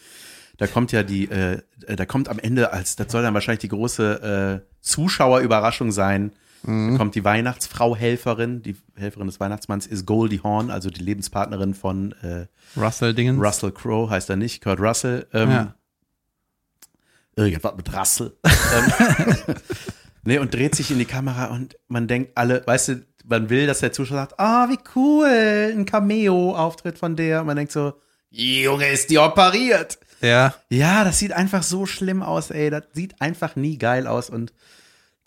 [SPEAKER 2] Da kommt ja die, äh, da kommt am Ende als, das soll dann wahrscheinlich die große äh, Zuschauerüberraschung sein. Da kommt die Weihnachtsfrau Helferin, die Helferin des Weihnachtsmanns ist Goldie Hawn, also die Lebenspartnerin von äh,
[SPEAKER 1] Russell Dingens.
[SPEAKER 2] Russell Crowe, heißt er nicht, Kurt Russell. Ähm,
[SPEAKER 1] Ja.
[SPEAKER 2] irgendwas mit Rassel. ähm, nee, und dreht sich in die Kamera und man denkt alle, weißt du, man will, dass der Zuschauer sagt, ah, wie cool, ein Cameo-Auftritt von der. Und man denkt so, Junge, ist die operiert.
[SPEAKER 1] Ja.
[SPEAKER 2] Ja, das sieht einfach so schlimm aus, ey. Das sieht einfach nie geil aus. Und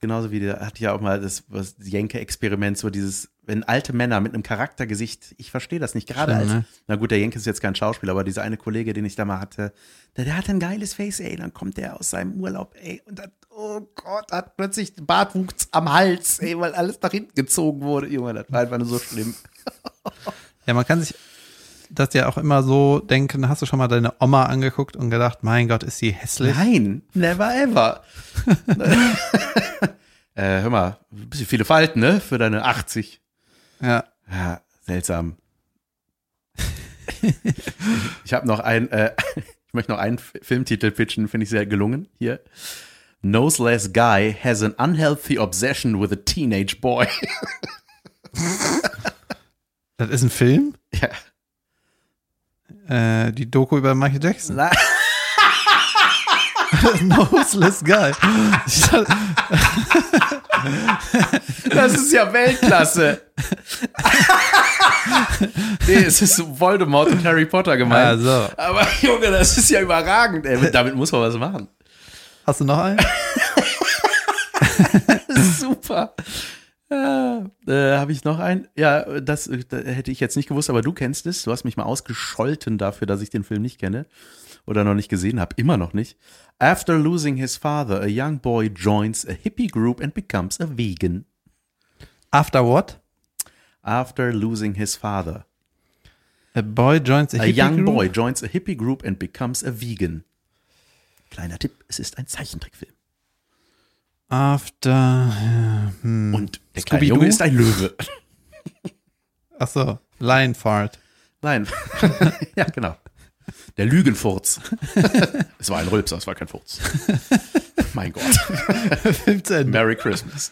[SPEAKER 2] genauso wie der hat ja auch mal das, das Jenke-Experiment, so dieses, wenn alte Männer mit einem Charaktergesicht, ich verstehe das nicht, gerade als,
[SPEAKER 1] ne?
[SPEAKER 2] na gut, der Jenke ist jetzt kein Schauspieler, aber dieser eine Kollege, den ich da mal hatte, der, der hatte ein geiles Face, ey, dann kommt der aus seinem Urlaub, ey, und dann, oh Gott, hat plötzlich Bartwuchs am Hals, ey, weil alles nach hinten gezogen wurde. Junge, das war einfach nur so schlimm.
[SPEAKER 1] Ja, man kann sich das ja auch immer so denken, hast du schon mal deine Oma angeguckt und gedacht, mein Gott, ist sie hässlich?
[SPEAKER 2] Nein, never ever. äh, hör mal, ein bisschen viele Falten, ne, für deine 80.
[SPEAKER 1] Ja.
[SPEAKER 2] Ja, seltsam. ich habe noch ein, äh, ich möchte noch einen Filmtitel pitchen, finde ich sehr gelungen hier. Noseless guy has an unhealthy obsession with a teenage boy.
[SPEAKER 1] Das ist ein Film?
[SPEAKER 2] ja.
[SPEAKER 1] Äh, die Doku über Michael Jackson.
[SPEAKER 2] Na,
[SPEAKER 1] Noseless Guy.
[SPEAKER 2] Das ist ja Weltklasse. nee, es ist Voldemort und Harry Potter gemeint.
[SPEAKER 1] Also.
[SPEAKER 2] Aber Junge, das ist ja überragend. Ey. Damit muss man was machen.
[SPEAKER 1] Hast du noch einen?
[SPEAKER 2] Super. Ja, äh, Habe ich noch einen? Ja, das, äh, das hätte ich jetzt nicht gewusst, aber du kennst es. Du hast mich mal ausgescholten dafür, dass ich den Film nicht kenne oder noch nicht gesehen habe. Immer noch nicht. After losing his father, a young boy joins a hippie group and becomes a vegan.
[SPEAKER 1] After what?
[SPEAKER 2] After losing his father,
[SPEAKER 1] A boy joins a,
[SPEAKER 2] a
[SPEAKER 1] hippie
[SPEAKER 2] young
[SPEAKER 1] group?
[SPEAKER 2] boy joins a hippie group and becomes a vegan. Kleiner Tipp, es ist ein Zeichentrickfilm.
[SPEAKER 1] After. Hm.
[SPEAKER 2] Und der kleine? Junge ist ein Löwe.
[SPEAKER 1] Achso, Lionfart.
[SPEAKER 2] Nein. ja, genau. Der Lügenfurz. es war ein Rülpser, es war kein Furz. mein Gott.
[SPEAKER 1] 15.
[SPEAKER 2] Merry Christmas.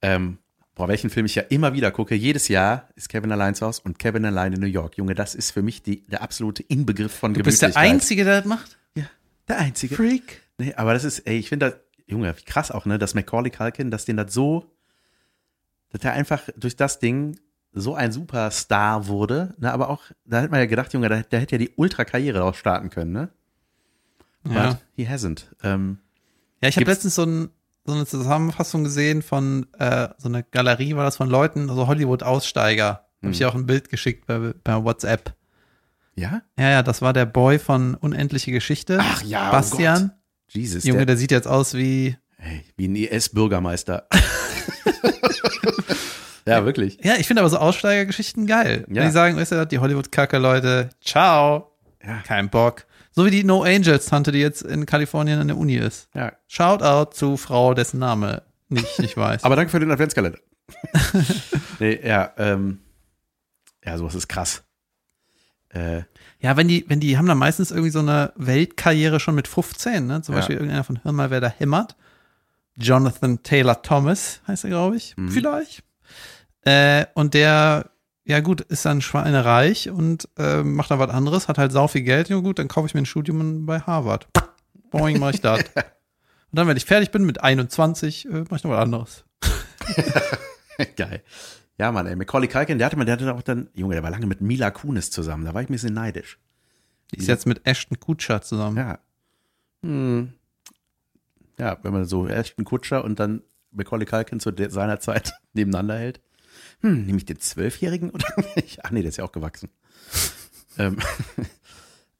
[SPEAKER 2] ähm, boah, welchen Film ich ja immer wieder gucke, jedes Jahr ist Kevin allein zu Hause und Kevin allein in New York. Junge, das ist für mich die, der absolute Inbegriff von
[SPEAKER 1] Du bist der
[SPEAKER 2] Gemütlichkeit.
[SPEAKER 1] Einzige, der das macht?
[SPEAKER 2] Ja, der Einzige.
[SPEAKER 1] Freak.
[SPEAKER 2] Nee, aber das ist, ey, ich finde das, Junge, wie krass auch, ne, dass Macaulay Culkin, dass den das so, dass er einfach durch das Ding so ein Superstar wurde, ne, aber auch, da hat man ja gedacht, Junge, der, der hätte ja die Ultra-Karriere daraus starten können, ne?
[SPEAKER 1] Ja.
[SPEAKER 2] But he hasn't. Ähm,
[SPEAKER 1] Ja, ich habe letztens so, ein, so eine Zusammenfassung gesehen von äh, so eine Galerie, war das von Leuten, also Hollywood-Aussteiger. Habe ich dir auch ein Bild geschickt bei, bei WhatsApp.
[SPEAKER 2] ja?
[SPEAKER 1] Ja, ja, das war der Boy von Unendliche Geschichte.
[SPEAKER 2] Ach ja, oh
[SPEAKER 1] Bastian.
[SPEAKER 2] Jesus,
[SPEAKER 1] Junge,
[SPEAKER 2] der,
[SPEAKER 1] der sieht jetzt aus wie.
[SPEAKER 2] ey, wie ein IS-Bürgermeister. ja, wirklich.
[SPEAKER 1] Ja, ich finde aber so Aussteigergeschichten geil.
[SPEAKER 2] Ja.
[SPEAKER 1] Wenn die sagen, weißt du, die Hollywood-Kacke-Leute, ciao,
[SPEAKER 2] Ja.
[SPEAKER 1] kein Bock. So wie die No Angels-Tante, die jetzt in Kalifornien an der Uni ist.
[SPEAKER 2] Ja.
[SPEAKER 1] Shoutout zu Frau, dessen Name nicht, nicht weiß.
[SPEAKER 2] Aber danke für den Adventskalender. nee, ja, ähm, ja, sowas ist krass. Äh,
[SPEAKER 1] Ja, wenn die, wenn die haben dann meistens irgendwie so eine Weltkarriere schon mit 15, ne? Zum
[SPEAKER 2] Ja.
[SPEAKER 1] Beispiel irgendeiner von Hör mal, wer da hämmert. Jonathan Taylor Thomas heißt er, glaube ich.
[SPEAKER 2] Mhm.
[SPEAKER 1] Vielleicht. Äh, und der, ja gut, ist dann schweinereich und äh, macht dann was anderes, hat halt sau viel Geld. Ja gut, dann kaufe ich mir ein Studium bei Harvard. Boing, mach ich das. Und dann, wenn ich fertig bin mit 21, äh, mach ich noch was anderes.
[SPEAKER 2] Geil. Ja, Mann, ey, Macaulay Culkin, der hatte, mal- der hatte auch dann, Junge, der war lange mit Mila Kunis zusammen, da war ich ein bisschen neidisch.
[SPEAKER 1] Die ist jetzt mit Ashton Kutcher zusammen.
[SPEAKER 2] Ja. Hm. Ja, wenn man so Ashton Kutscher und dann Macaulay Culkin zu seiner Zeit nebeneinander hält. Hm, nehme ich den Zwölfjährigen oder nicht? Ach nee, der ist ja auch gewachsen. ähm,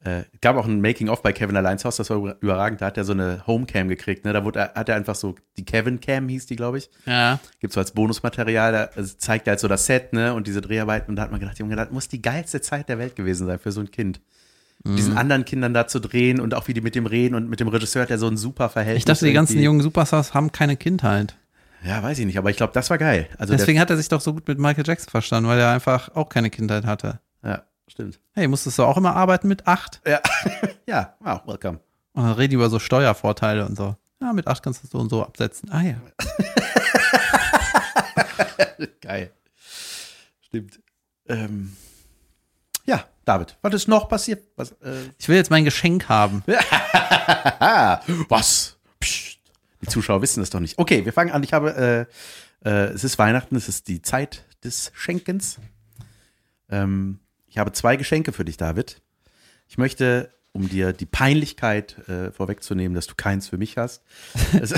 [SPEAKER 2] äh, gab auch ein Making-of bei Kevin Alleins Haus, das war über- überragend. Da hat er so eine Homecam gekriegt. Ne? Da wurde, hat er einfach so, die Kevin-Cam hieß die, glaube ich.
[SPEAKER 1] Ja.
[SPEAKER 2] Gibt's so als Bonusmaterial, da also zeigt er halt so das Set, ne, und diese Dreharbeiten. Und da hat man gedacht, Junge, das muss die geilste Zeit der Welt gewesen sein für so ein Kind.
[SPEAKER 1] Mhm.
[SPEAKER 2] Diesen anderen Kindern da zu drehen und auch wie die mit dem reden und mit dem Regisseur hat er so ein super Verhältnis.
[SPEAKER 1] Ich dachte, die ganzen jungen Superstars haben keine Kindheit.
[SPEAKER 2] Ja, weiß ich nicht, aber ich glaube, das war geil. Also
[SPEAKER 1] Deswegen hat er sich doch so gut mit Michael Jackson verstanden, weil er einfach auch keine Kindheit hatte.
[SPEAKER 2] der, ja, stimmt.
[SPEAKER 1] Hey, musstest du auch immer arbeiten mit acht?
[SPEAKER 2] Ja, ja, wow, welcome.
[SPEAKER 1] Und dann reden über so Steuervorteile und so. Ja, mit acht kannst du so und so absetzen. Ah ja.
[SPEAKER 2] Geil. Stimmt. Ähm, ja, David, was ist noch passiert? Was, äh,
[SPEAKER 1] Ich will jetzt mein Geschenk haben.
[SPEAKER 2] Ah, was? Psst. Die Zuschauer wissen das doch nicht. Okay, wir fangen an. Ich habe, äh, äh, es ist Weihnachten, es ist die Zeit des Schenkens. Ähm, ich habe zwei Geschenke für dich, David. Ich möchte, um dir die Peinlichkeit äh, vorwegzunehmen, dass du keins für mich hast. Das,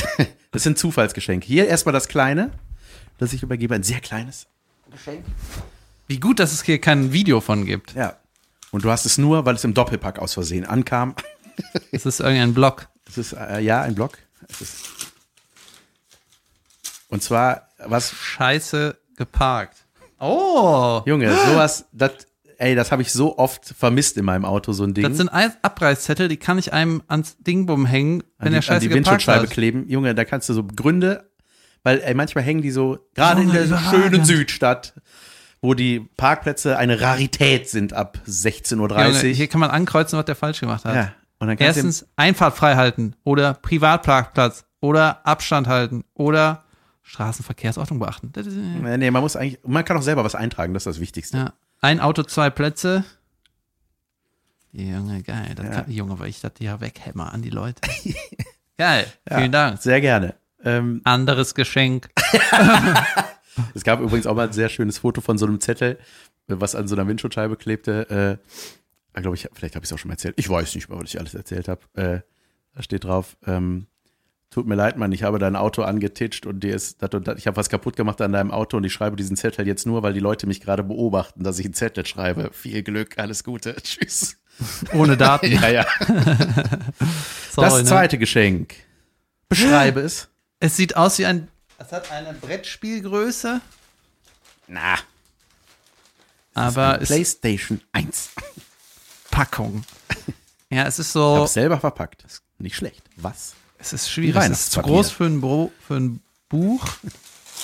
[SPEAKER 2] das sind Zufallsgeschenke. Hier erstmal das kleine, das ich übergebe, ein sehr kleines Geschenk.
[SPEAKER 1] Wie gut, dass es hier kein Video von gibt.
[SPEAKER 2] Ja. Und du hast es nur, weil es im Doppelpack aus Versehen ankam.
[SPEAKER 1] Es ist irgendein Blog.
[SPEAKER 2] Es ist, äh, ja, ein Block. Und zwar, was,
[SPEAKER 1] Scheiße geparkt. Oh!
[SPEAKER 2] Junge, sowas, das, ey, das habe ich so oft vermisst in meinem Auto, so ein Ding.
[SPEAKER 1] Das sind Abreißzettel, die kann ich einem ans Dingbum hängen, wenn
[SPEAKER 2] an
[SPEAKER 1] der
[SPEAKER 2] die, an
[SPEAKER 1] Scheiße
[SPEAKER 2] die Windschutzscheibe
[SPEAKER 1] hat.
[SPEAKER 2] kleben. Junge, da kannst du so Gründe, weil ey, manchmal hängen die so, gerade in
[SPEAKER 1] Junge,
[SPEAKER 2] der
[SPEAKER 1] überragend.
[SPEAKER 2] schönen Südstadt, wo die Parkplätze eine Rarität sind ab 16.30
[SPEAKER 1] Junge,
[SPEAKER 2] Uhr.
[SPEAKER 1] hier kann man ankreuzen, was der falsch gemacht hat.
[SPEAKER 2] ja, und dann
[SPEAKER 1] Erstens Einfahrt frei halten oder Privatparkplatz oder Abstand halten oder Straßenverkehrsordnung beachten.
[SPEAKER 2] Nee, nee, man muss eigentlich, man kann auch selber was eintragen, das ist das Wichtigste.
[SPEAKER 1] ja. Ein Auto, zwei Plätze. Junge, geil. Das
[SPEAKER 2] Ja.
[SPEAKER 1] kann, Junge, weil ich das hier weghämmer an die Leute. geil.
[SPEAKER 2] Ja,
[SPEAKER 1] Vielen Dank.
[SPEAKER 2] Sehr gerne. Ähm,
[SPEAKER 1] Anderes Geschenk.
[SPEAKER 2] es gab übrigens auch mal ein sehr schönes Foto von so einem Zettel, was an so einer Windschutzscheibe klebte. Äh, glaube ich, vielleicht habe ich es auch schon mal erzählt. Ich weiß nicht mehr, was ich alles erzählt habe. Äh, da steht drauf, ähm, tut mir leid, Mann, ich habe dein Auto angetitscht und dir ist, das und das, ich habe was kaputt gemacht an deinem Auto und ich schreibe diesen Zettel jetzt nur, weil die Leute mich gerade beobachten, dass ich einen Zettel schreibe. Viel Glück, alles Gute, tschüss.
[SPEAKER 1] Ohne Daten.
[SPEAKER 2] ja, ja.
[SPEAKER 1] Sorry,
[SPEAKER 2] das
[SPEAKER 1] ne?
[SPEAKER 2] zweite Geschenk. Beschreibe es.
[SPEAKER 1] Es sieht aus wie ein. Es hat eine Brettspielgröße,
[SPEAKER 2] Na,
[SPEAKER 1] aber ist
[SPEAKER 2] PlayStation 1.
[SPEAKER 1] Packung. Ja, es ist
[SPEAKER 2] Ich
[SPEAKER 1] so.
[SPEAKER 2] habe selber verpackt. Ist nicht schlecht. Was?
[SPEAKER 1] Es ist schwierig. Es ist zu groß für ein, Bro für ein Buch.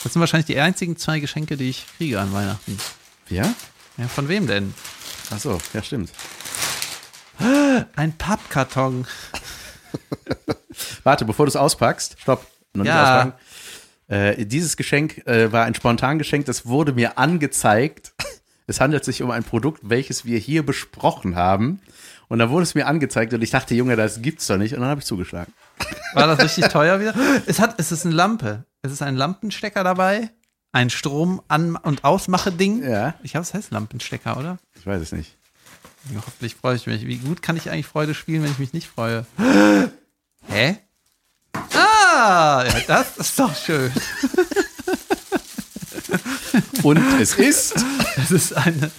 [SPEAKER 1] Das sind wahrscheinlich die einzigen zwei Geschenke, die ich kriege an Weihnachten.
[SPEAKER 2] Ja?
[SPEAKER 1] Ja, von wem denn?
[SPEAKER 2] Ach so, ja, stimmt.
[SPEAKER 1] Ein Pappkarton.
[SPEAKER 2] Warte, bevor du es auspackst, stopp, noch nicht
[SPEAKER 1] Ja.
[SPEAKER 2] auspacken. Äh, dieses Geschenk äh, war ein Spontangeschenk, das wurde mir angezeigt. Es handelt sich um ein Produkt, welches wir hier besprochen haben. Und dann wurde es mir angezeigt und ich dachte, Junge, das gibt's doch nicht. Und dann habe ich zugeschlagen.
[SPEAKER 1] War das richtig teuer wieder? Es hat, es ist eine Lampe. Es ist ein Lampenstecker dabei. Ein Strom an- und Ausmache-Ding.
[SPEAKER 2] Ja.
[SPEAKER 1] Ich glaube, es heißt Lampenstecker, oder?
[SPEAKER 2] Ich weiß es nicht.
[SPEAKER 1] Hoffentlich freue ich mich. Wie gut kann ich eigentlich Freude spielen, wenn ich mich nicht freue? Hä? Ah, ja, das ist doch schön.
[SPEAKER 2] Und es ist.
[SPEAKER 1] Es ist ein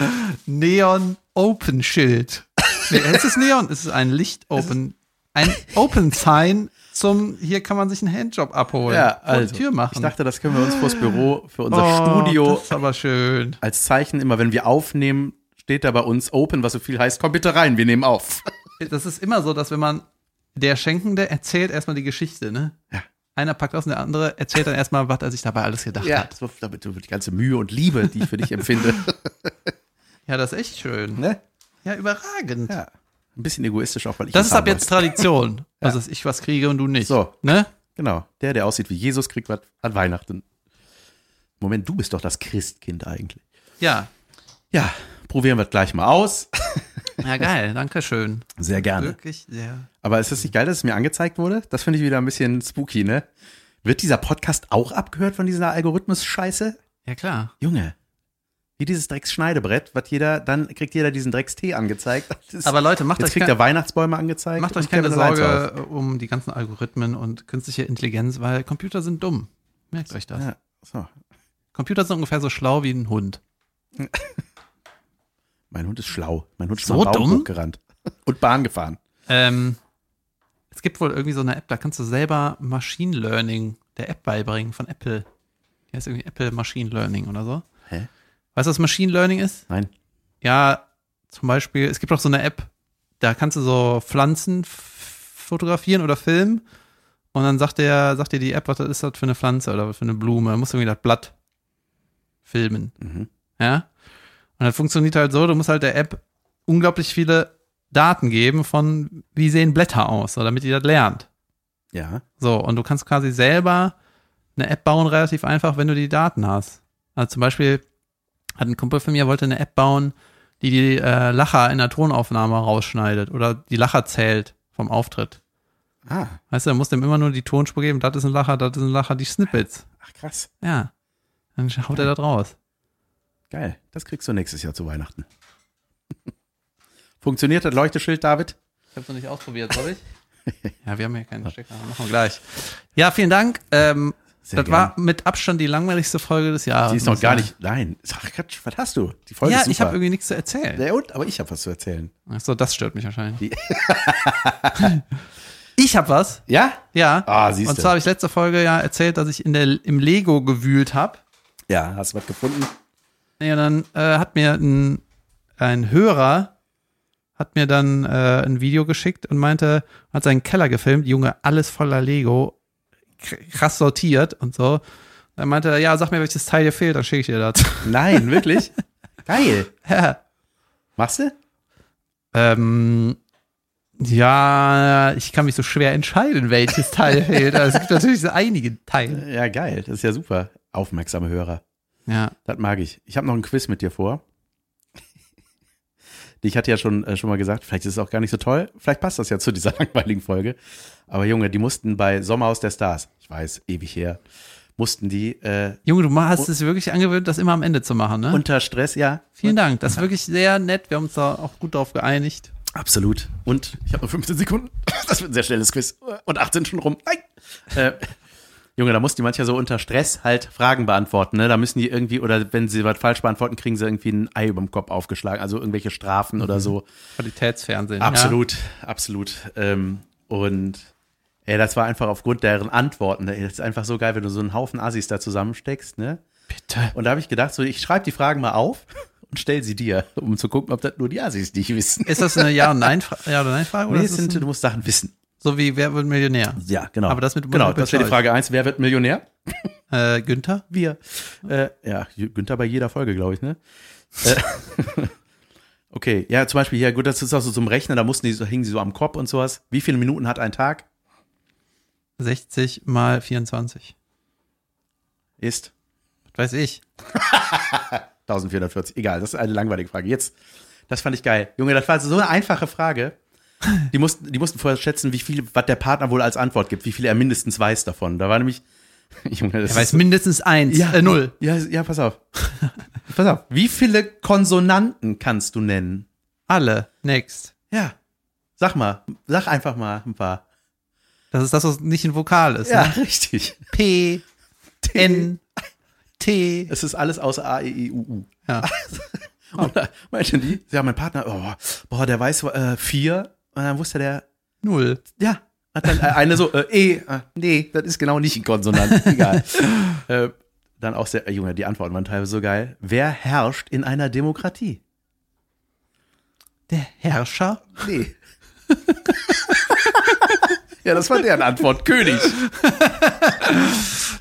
[SPEAKER 1] Neon Open Schild. Nee, es ist Neon, es ist ein Licht Open, ein Open Sign zum, hier kann man sich einen Handjob abholen.
[SPEAKER 2] Ja, also.
[SPEAKER 1] Tür machen.
[SPEAKER 2] Ich dachte, das können wir uns fürs Büro, für unser
[SPEAKER 1] oh,
[SPEAKER 2] Studio
[SPEAKER 1] Das ist aber schön.
[SPEAKER 2] als Zeichen immer, wenn wir aufnehmen, steht da bei uns Open, was so viel heißt, komm bitte rein, wir nehmen auf.
[SPEAKER 1] Das ist immer so, dass wenn man, der Schenkende erzählt erstmal die Geschichte, ne?
[SPEAKER 2] Ja.
[SPEAKER 1] Einer packt aus und der andere erzählt dann erstmal, was er sich dabei alles gedacht
[SPEAKER 2] Ja,
[SPEAKER 1] hat.
[SPEAKER 2] war damit du die ganze Mühe und Liebe, die ich für dich empfinde.
[SPEAKER 1] Ja, das ist echt schön.
[SPEAKER 2] ne?
[SPEAKER 1] Ja, überragend.
[SPEAKER 2] Ja. Ein bisschen egoistisch auch, weil ich
[SPEAKER 1] Das ist ab jetzt Tradition. Also, dass ich was kriege und du nicht.
[SPEAKER 2] So.
[SPEAKER 1] Ne?
[SPEAKER 2] Genau. Der, der aussieht wie Jesus, kriegt was an Weihnachten. Moment, du bist doch das Christkind eigentlich.
[SPEAKER 1] Ja.
[SPEAKER 2] Ja, probieren wir es gleich mal aus.
[SPEAKER 1] Ja, geil. Dankeschön.
[SPEAKER 2] Sehr gerne.
[SPEAKER 1] Wirklich sehr.
[SPEAKER 2] Aber ist es nicht geil, dass es mir angezeigt wurde? Das finde ich wieder ein bisschen spooky, ne? Wird dieser Podcast auch abgehört von dieser Algorithmus-Scheiße?
[SPEAKER 1] Ja, klar.
[SPEAKER 2] Junge. Wie dieses Drecksschneidebrett, was jeder, dann kriegt jeder diesen Dreckstee angezeigt. Ist-
[SPEAKER 1] Aber Leute, macht
[SPEAKER 2] jetzt
[SPEAKER 1] euch,
[SPEAKER 2] kriegt
[SPEAKER 1] kein,
[SPEAKER 2] er Weihnachtsbäume angezeigt.
[SPEAKER 1] macht euch keine. Sorge um die ganzen Algorithmen und künstliche Intelligenz, weil Computer sind dumm. Merkt euch das.
[SPEAKER 2] Ja, so.
[SPEAKER 1] Computer sind ungefähr so schlau wie ein Hund.
[SPEAKER 2] Mein Hund ist schlau. Mein Hund ist
[SPEAKER 1] So dumm?
[SPEAKER 2] hochgerannt. Und Bahn gefahren.
[SPEAKER 1] Ähm, es gibt wohl irgendwie so eine App, da kannst du selber Machine Learning der App beibringen von Apple. Die heißt irgendwie Apple Machine Learning oder so. Weißt du, was Machine Learning ist?
[SPEAKER 2] Nein.
[SPEAKER 1] Ja, zum Beispiel, es gibt auch so eine App, da kannst du so Pflanzen fotografieren oder filmen und dann sagt der, sagt dir die App, was das ist das für eine Pflanze oder für eine Blume. Da musst du irgendwie das Blatt filmen.
[SPEAKER 2] Mhm.
[SPEAKER 1] Ja. Und das funktioniert halt so, du musst halt der App unglaublich viele Daten geben von, wie sehen Blätter aus, so, damit die das lernt.
[SPEAKER 2] Ja.
[SPEAKER 1] So, und du kannst quasi selber eine App bauen, relativ einfach, wenn du die Daten hast. Also zum Beispiel hat ein Kumpel von mir, wollte eine App bauen, die die äh, Lacher in der Tonaufnahme rausschneidet oder die Lacher zählt vom Auftritt.
[SPEAKER 2] Ah,
[SPEAKER 1] Weißt du, er muss dem immer nur die Tonspur geben, das ist ein Lacher, das ist ein Lacher, die Snippets.
[SPEAKER 2] ach krass.
[SPEAKER 1] Ja. Dann haut er das raus.
[SPEAKER 2] Geil. Das kriegst du nächstes Jahr zu Weihnachten. Funktioniert das Leuchteschild, David?
[SPEAKER 1] Ich hab's noch nicht ausprobiert, soll ich? ja, wir haben hier keinen Stecker, machen wir gleich. Ja, vielen Dank. Ähm,
[SPEAKER 2] Sehr
[SPEAKER 1] das war mit Abstand die langweiligste Folge des Jahres.
[SPEAKER 2] Die ist noch
[SPEAKER 1] ich
[SPEAKER 2] gar nicht. Nein. Ach, Quatsch, was hast du? Die Folge
[SPEAKER 1] Ja,
[SPEAKER 2] ist
[SPEAKER 1] ich
[SPEAKER 2] super.
[SPEAKER 1] habe irgendwie nichts zu erzählen.
[SPEAKER 2] Ja, und? Aber ich habe was zu erzählen.
[SPEAKER 1] Achso, das stört mich wahrscheinlich. Ich habe was.
[SPEAKER 2] Ja?
[SPEAKER 1] Ja.
[SPEAKER 2] Ah, siehst
[SPEAKER 1] Und zwar habe ich letzte Folge ja erzählt, dass ich in der, im Lego gewühlt habe.
[SPEAKER 2] Ja, hast du was gefunden?
[SPEAKER 1] Ja, dann äh, hat mir ein, ein Hörer hat mir dann äh, ein Video geschickt und meinte, hat seinen Keller gefilmt, Junge, alles voller Lego, krass sortiert und so. Dann meinte er, ja, sag mir, welches Teil dir fehlt, dann schicke ich dir das.
[SPEAKER 2] Nein, wirklich? Geil.
[SPEAKER 1] ja.
[SPEAKER 2] Machst du?
[SPEAKER 1] Ähm, ja, ich kann mich so schwer entscheiden, welches Teil fehlt. Also, es gibt natürlich so einige Teile.
[SPEAKER 2] Ja, geil. Das ist ja super. Aufmerksame Hörer.
[SPEAKER 1] Ja.
[SPEAKER 2] Das mag ich. Ich habe noch ein Quiz mit dir vor. Ich hatte ja schon, äh, schon mal gesagt, vielleicht ist es auch gar nicht so toll. Vielleicht passt das ja zu dieser langweiligen Folge. Aber Junge, die mussten bei Sommerhaus der Stars, ich weiß, ewig her, mussten die äh,
[SPEAKER 1] Junge, du hast es wirklich angewöhnt, das immer am Ende zu machen, ne?
[SPEAKER 2] unter Stress, ja.
[SPEAKER 1] Vielen Dank. Das ist wirklich sehr nett. Wir haben uns da auch gut drauf geeinigt.
[SPEAKER 2] Absolut. Und ich habe noch 15 Sekunden. Das wird ein sehr schnelles Quiz. Und 18 schon rum. Nein. Äh, Junge, da mussten die manchmal so unter Stress halt Fragen beantworten. Ne? Da müssen die irgendwie, oder wenn sie was falsch beantworten, kriegen sie irgendwie ein Ei über dem Kopf aufgeschlagen. Also irgendwelche Strafen oder so.
[SPEAKER 1] Qualitätsfernsehen.
[SPEAKER 2] Absolut, absolut. Ähm, und ey, das war einfach aufgrund deren Antworten. Das ist einfach so geil, wenn du so einen Haufen Assis da zusammensteckst. Ne?
[SPEAKER 1] Bitte.
[SPEAKER 2] Und da habe ich gedacht, so, ich schreibe die Fragen mal auf und stell sie dir, um zu gucken, ob das nur die Assis nicht wissen.
[SPEAKER 1] Ist das eine Ja- und Nein-Frage? Ja oder Nein-Frage?
[SPEAKER 2] Nee, sind, du musst Sachen wissen.
[SPEAKER 1] So wie Wer wird Millionär?
[SPEAKER 2] Ja, genau.
[SPEAKER 1] Aber das mit
[SPEAKER 2] Genau, das wäre die. Frage eins. Wer wird Millionär?
[SPEAKER 1] Äh, Günther?
[SPEAKER 2] Wir. Äh, ja, Günther bei jeder Folge, glaube ich, ne? Äh, okay, ja, zum Beispiel hier, gut, das ist auch so zum Rechnen, da mussten die so, hingen sie so am Kopf und sowas. Wie viele Minuten hat ein Tag?
[SPEAKER 1] 60 mal 24.
[SPEAKER 2] Ist
[SPEAKER 1] Was weiß ich.
[SPEAKER 2] 1440. Egal, das ist eine langweilige Frage. Jetzt, das fand ich geil. Junge, das war so eine einfache Frage. Die mussten, die mussten vorher schätzen, wie viel, was der Partner wohl als Antwort gibt, wie viel er mindestens weiß davon. Da war nämlich, Junge, das
[SPEAKER 1] Er weiß mindestens eins.
[SPEAKER 2] ja,
[SPEAKER 1] äh, null.
[SPEAKER 2] Ja, ja, pass auf. pass auf. Wie viele Konsonanten kannst du nennen?
[SPEAKER 1] Alle. Next.
[SPEAKER 2] Ja. Sag mal, sag einfach mal ein paar.
[SPEAKER 1] Das ist das, was nicht ein Vokal ist.
[SPEAKER 2] Ja,
[SPEAKER 1] Ne?
[SPEAKER 2] richtig.
[SPEAKER 1] P, N, T.
[SPEAKER 2] Es ist alles außer A, E, I, U, U.
[SPEAKER 1] Ja.
[SPEAKER 2] Und da die, ja, mein Partner, oh, boah, der weiß äh, vier. Und dann wusste der,
[SPEAKER 1] Null.
[SPEAKER 2] ja, hat dann äh, eine so, äh, E, äh, nee, das ist genau nicht ein Konsonant. Egal. äh, dann auch sehr, äh, Junge, die Antworten waren teilweise so geil. Wer herrscht in einer Demokratie?
[SPEAKER 1] Der Herrscher?
[SPEAKER 2] Nee. ja, das war deren Antwort. König.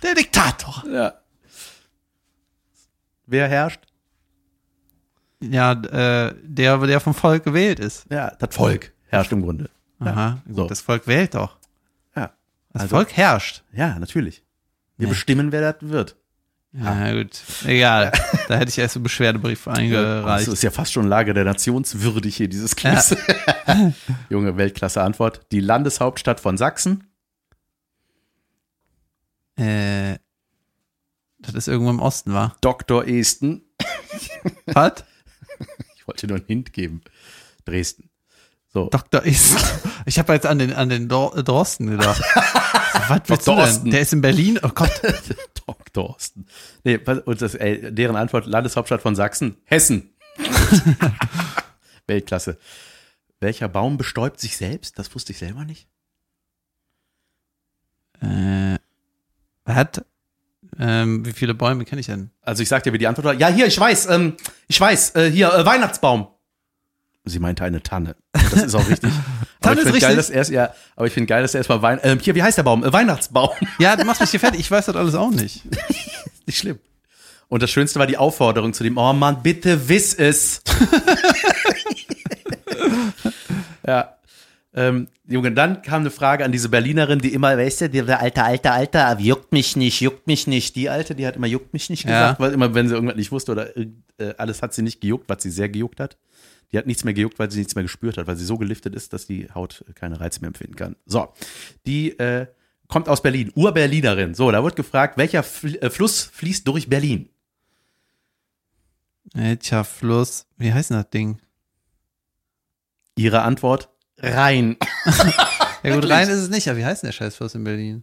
[SPEAKER 1] Der Diktator.
[SPEAKER 2] Ja. Wer herrscht?
[SPEAKER 1] Ja, äh, der, der vom Volk gewählt ist.
[SPEAKER 2] Ja, das Volk herrscht im Grunde.
[SPEAKER 1] Aha. Gut,
[SPEAKER 2] so.
[SPEAKER 1] Das Volk wählt doch.
[SPEAKER 2] Ja.
[SPEAKER 1] Das
[SPEAKER 2] Also-
[SPEAKER 1] Volk herrscht.
[SPEAKER 2] Ja, natürlich. Wir
[SPEAKER 1] Nee.
[SPEAKER 2] bestimmen, wer das wird.
[SPEAKER 1] Ja, gut. Egal. da hätte ich erst einen Beschwerdebrief
[SPEAKER 2] Das
[SPEAKER 1] eingereicht.
[SPEAKER 2] ist ja fast schon Lage der Nationswürdig hier, dieses Quiz. Junge, Weltklasse Antwort. Die Landeshauptstadt von Sachsen.
[SPEAKER 1] Äh, das ist irgendwo im Osten, war.
[SPEAKER 2] Dr. Esten.
[SPEAKER 1] Was?
[SPEAKER 2] Ich wollte nur einen Hint geben. Dresden. So.
[SPEAKER 1] Dr. ist. Ich habe jetzt an den, an den Dor Drosten gedacht. So, Was willst du denn? Der ist in Berlin? Oh Gott.
[SPEAKER 2] Dr. Osten. Nee, und das, ey, deren Antwort, Landeshauptstadt von Sachsen. Hessen. Weltklasse. Welcher Baum bestäubt sich selbst? Das wusste ich selber nicht.
[SPEAKER 1] Äh, hat, ähm, wie viele Bäume kenne ich denn?
[SPEAKER 2] Also ich sag dir, wie die Antwort war. Ja, hier, ich weiß, ähm, ich weiß, äh, hier, äh, Weihnachtsbaum. Sie meinte eine Tanne. Das ist auch richtig.
[SPEAKER 1] Tanne
[SPEAKER 2] aber ich
[SPEAKER 1] ist
[SPEAKER 2] find Geil,
[SPEAKER 1] richtig.
[SPEAKER 2] dass er erst, ja, aber ich finde geil, dass er erstmal Wein, ähm, hier, wie heißt der Baum? Äh, Weihnachtsbaum.
[SPEAKER 1] Ja, du machst mich hier fertig. Ich weiß das alles auch nicht.
[SPEAKER 2] Nicht schlimm. Und das Schönste war die Aufforderung zu dem, oh Mann, bitte wiss es. ja. Ähm, Junge, dann kam eine Frage an diese Berlinerin, die immer, weißt du, der alter, alter, alter, juckt mich nicht, juckt mich nicht. Die alte, die hat immer juckt mich nicht
[SPEAKER 1] Ja.
[SPEAKER 2] gesagt, weil immer, wenn sie irgendwas nicht wusste oder äh, alles hat sie nicht gejuckt, was sie sehr gejuckt hat. Die hat nichts mehr gejuckt, weil sie nichts mehr gespürt hat, weil sie so geliftet ist, dass die Haut keine Reize mehr empfinden kann. So, die äh, kommt aus Berlin, Ur-Berlinerin. So, da wird gefragt, welcher Fl äh, Fluss fließt durch Berlin?
[SPEAKER 1] Welcher Fluss? Wie heißt denn das Ding?
[SPEAKER 2] Ihre Antwort, Rhein.
[SPEAKER 1] Ja gut, rein ist es nicht, aber wie heißt denn der Scheißfluss in Berlin?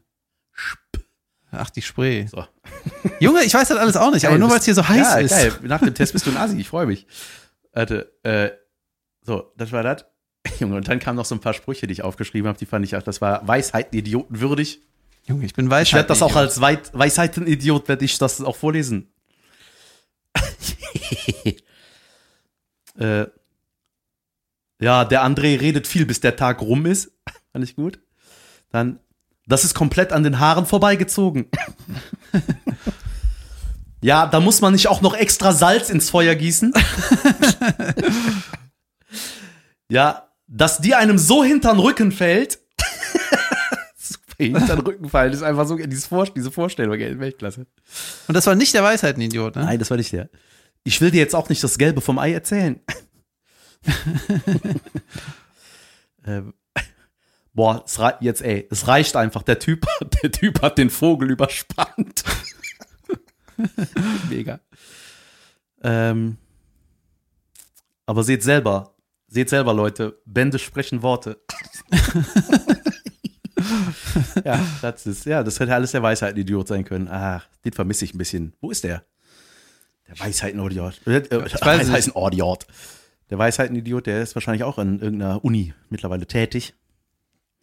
[SPEAKER 1] Ach, die Spree.
[SPEAKER 2] So.
[SPEAKER 1] Junge, ich weiß das alles auch nicht, aber
[SPEAKER 2] Geil,
[SPEAKER 1] nur weil es hier so heiß
[SPEAKER 2] ja,
[SPEAKER 1] ist.
[SPEAKER 2] geil. Nach dem Test bist du ein Asi, ich freue mich. Warte, äh, so, das war das. Junge, und dann kamen noch so ein paar Sprüche, die ich aufgeschrieben habe, die fand ich auch, das war Weisheiten Idioten würdig.
[SPEAKER 1] Junge, ich bin weiß.
[SPEAKER 2] Ich werde das auch als Weit Weisheiten-Idiot, werde ich das auch vorlesen. äh, ja, der André redet viel, bis der Tag rum ist. Fand ich gut. Dann, das ist komplett an den Haaren vorbeigezogen. ja, da muss man nicht auch noch extra Salz ins Feuer gießen. Ja, dass die einem so hintern Rücken fällt. Super hintern Rücken fallen, ist einfach so, dieses Vor diese Vorstellung, ey, Weltklasse.
[SPEAKER 1] Und das war nicht der Weisheitenidiot, ne?
[SPEAKER 2] Nein, das war nicht der. Ich will dir jetzt auch nicht das Gelbe vom Ei erzählen. äh, boah, es jetzt ey, es reicht einfach. Der Typ, der Typ hat den Vogel überspannt. Mega. Ähm, aber seht selber, seht selber, Leute, Bände sprechen Worte. ja, das ist, ja, das hätte alles der Weisheiten-Idiot sein können. Ach, den vermisse ich ein bisschen. Wo ist der? Der Weisheiten-Idiot. Äh, äh. Weisheiten-Idiot. Der Weisheiten-Idiot, der ist wahrscheinlich auch an irgendeiner Uni mittlerweile tätig.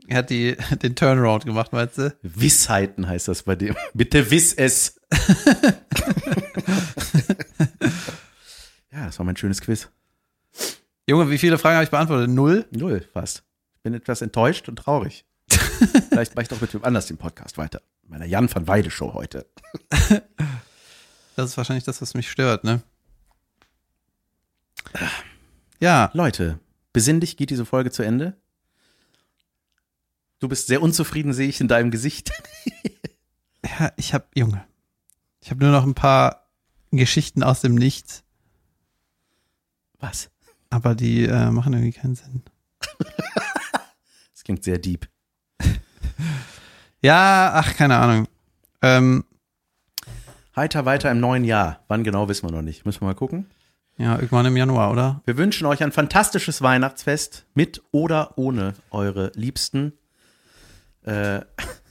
[SPEAKER 1] Er hat die, den Turnaround gemacht, meinst du?
[SPEAKER 2] Wissheiten heißt das bei dem. Bitte wiss es. ja, das war mein schönes Quiz.
[SPEAKER 1] Junge, wie viele Fragen habe ich beantwortet? Null?
[SPEAKER 2] Null fast. Ich bin etwas enttäuscht und traurig. Vielleicht mache ich doch mit wem anders den Podcast weiter. Meiner Jan van Weide Show heute.
[SPEAKER 1] Das ist wahrscheinlich das, was mich stört, ne? Ja,
[SPEAKER 2] Leute, besinnlich geht diese Folge zu Ende. Du bist sehr unzufrieden, sehe ich in deinem Gesicht.
[SPEAKER 1] ja ich habe, Junge, ich habe nur noch ein paar Geschichten aus dem Nichts,
[SPEAKER 2] Was?
[SPEAKER 1] Aber die äh, machen irgendwie keinen Sinn.
[SPEAKER 2] Das klingt sehr deep.
[SPEAKER 1] Ja, ach, keine Ahnung. Ähm,
[SPEAKER 2] Heiter weiter im neuen Jahr. Wann genau wissen wir noch nicht. Müssen wir mal gucken.
[SPEAKER 1] ja, irgendwann im Januar, oder?
[SPEAKER 2] Wir wünschen euch ein fantastisches Weihnachtsfest mit oder ohne eure Liebsten. Äh,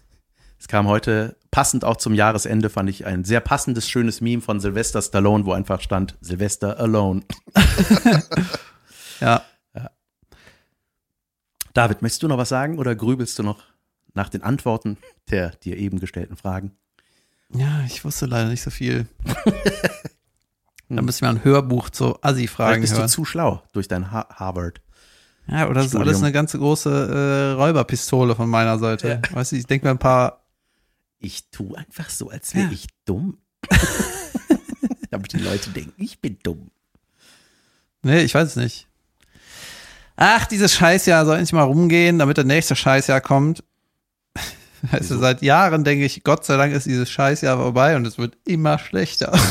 [SPEAKER 2] es kam heute passend auch zum Jahresende, fand ich ein sehr passendes, schönes Meme von Sylvester Stallone, wo einfach stand Sylvester Alone.
[SPEAKER 1] Ja.
[SPEAKER 2] David, möchtest du noch was sagen oder grübelst du noch nach den Antworten der dir eben gestellten Fragen?
[SPEAKER 1] Ja, ich wusste leider nicht so viel. Da müssen wir ein Hörbuch zu Assi-Fragen
[SPEAKER 2] bist
[SPEAKER 1] hören.
[SPEAKER 2] du zu schlau durch dein ha Harvard.
[SPEAKER 1] Ja, oder das ist alles eine ganze große äh, Räuberpistole von meiner Seite. Weißt du, ich denke mir ein paar.
[SPEAKER 2] Ich tue einfach so, als wäre
[SPEAKER 1] Ja.
[SPEAKER 2] ich dumm. Damit die Leute denken, ich bin dumm.
[SPEAKER 1] Nee, ich weiß es nicht. Ach, dieses Scheißjahr soll endlich mal rumgehen, damit der nächste Scheißjahr kommt. Weißt du, seit Jahren denke ich, Gott sei Dank ist dieses Scheißjahr vorbei und es wird immer schlechter.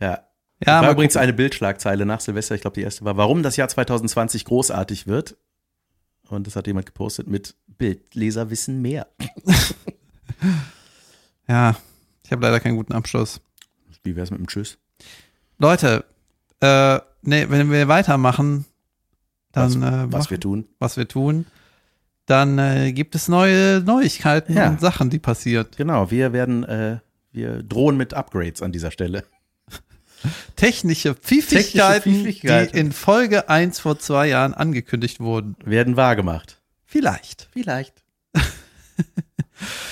[SPEAKER 2] Ja.
[SPEAKER 1] Ja,
[SPEAKER 2] war übrigens
[SPEAKER 1] gucken.
[SPEAKER 2] eine Bildschlagzeile nach Silvester, ich glaube die erste war, warum das Jahr 2020 großartig wird. Und das hat jemand gepostet mit Bildleser wissen mehr.
[SPEAKER 1] Ja, ich habe leider keinen guten Abschluss.
[SPEAKER 2] Wie wär's mit dem Tschüss?
[SPEAKER 1] Leute, äh, nee, wenn wir weitermachen, dann
[SPEAKER 2] was,
[SPEAKER 1] äh,
[SPEAKER 2] was
[SPEAKER 1] machen-
[SPEAKER 2] wir tun.
[SPEAKER 1] was wir tun, dann äh, gibt es neue Neuigkeiten
[SPEAKER 2] Ja.
[SPEAKER 1] und Sachen, die passiert.
[SPEAKER 2] Genau, wir werden, äh, wir drohen mit Upgrades an dieser Stelle.
[SPEAKER 1] Technische Pfiffigkeiten,
[SPEAKER 2] Technische Pfiffigkeiten.
[SPEAKER 1] die in Folge 1 vor zwei Jahren angekündigt wurden.
[SPEAKER 2] Werden wahrgemacht.
[SPEAKER 1] Vielleicht.
[SPEAKER 2] Vielleicht.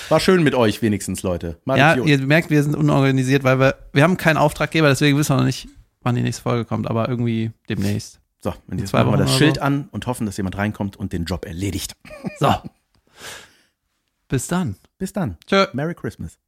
[SPEAKER 2] War schön mit euch wenigstens, Leute. Mal
[SPEAKER 1] Ja, ihr merkt, wir sind unorganisiert, weil wir, wir haben keinen Auftraggeber, deswegen wissen wir noch nicht, wann die nächste Folge kommt, aber irgendwie demnächst.
[SPEAKER 2] so, und jetzt
[SPEAKER 1] zwei
[SPEAKER 2] machen wir das Schild
[SPEAKER 1] oder
[SPEAKER 2] an und hoffen, dass jemand reinkommt und den Job erledigt.
[SPEAKER 1] So. Bis dann.
[SPEAKER 2] Bis dann.
[SPEAKER 1] Tschö.
[SPEAKER 2] Merry Christmas.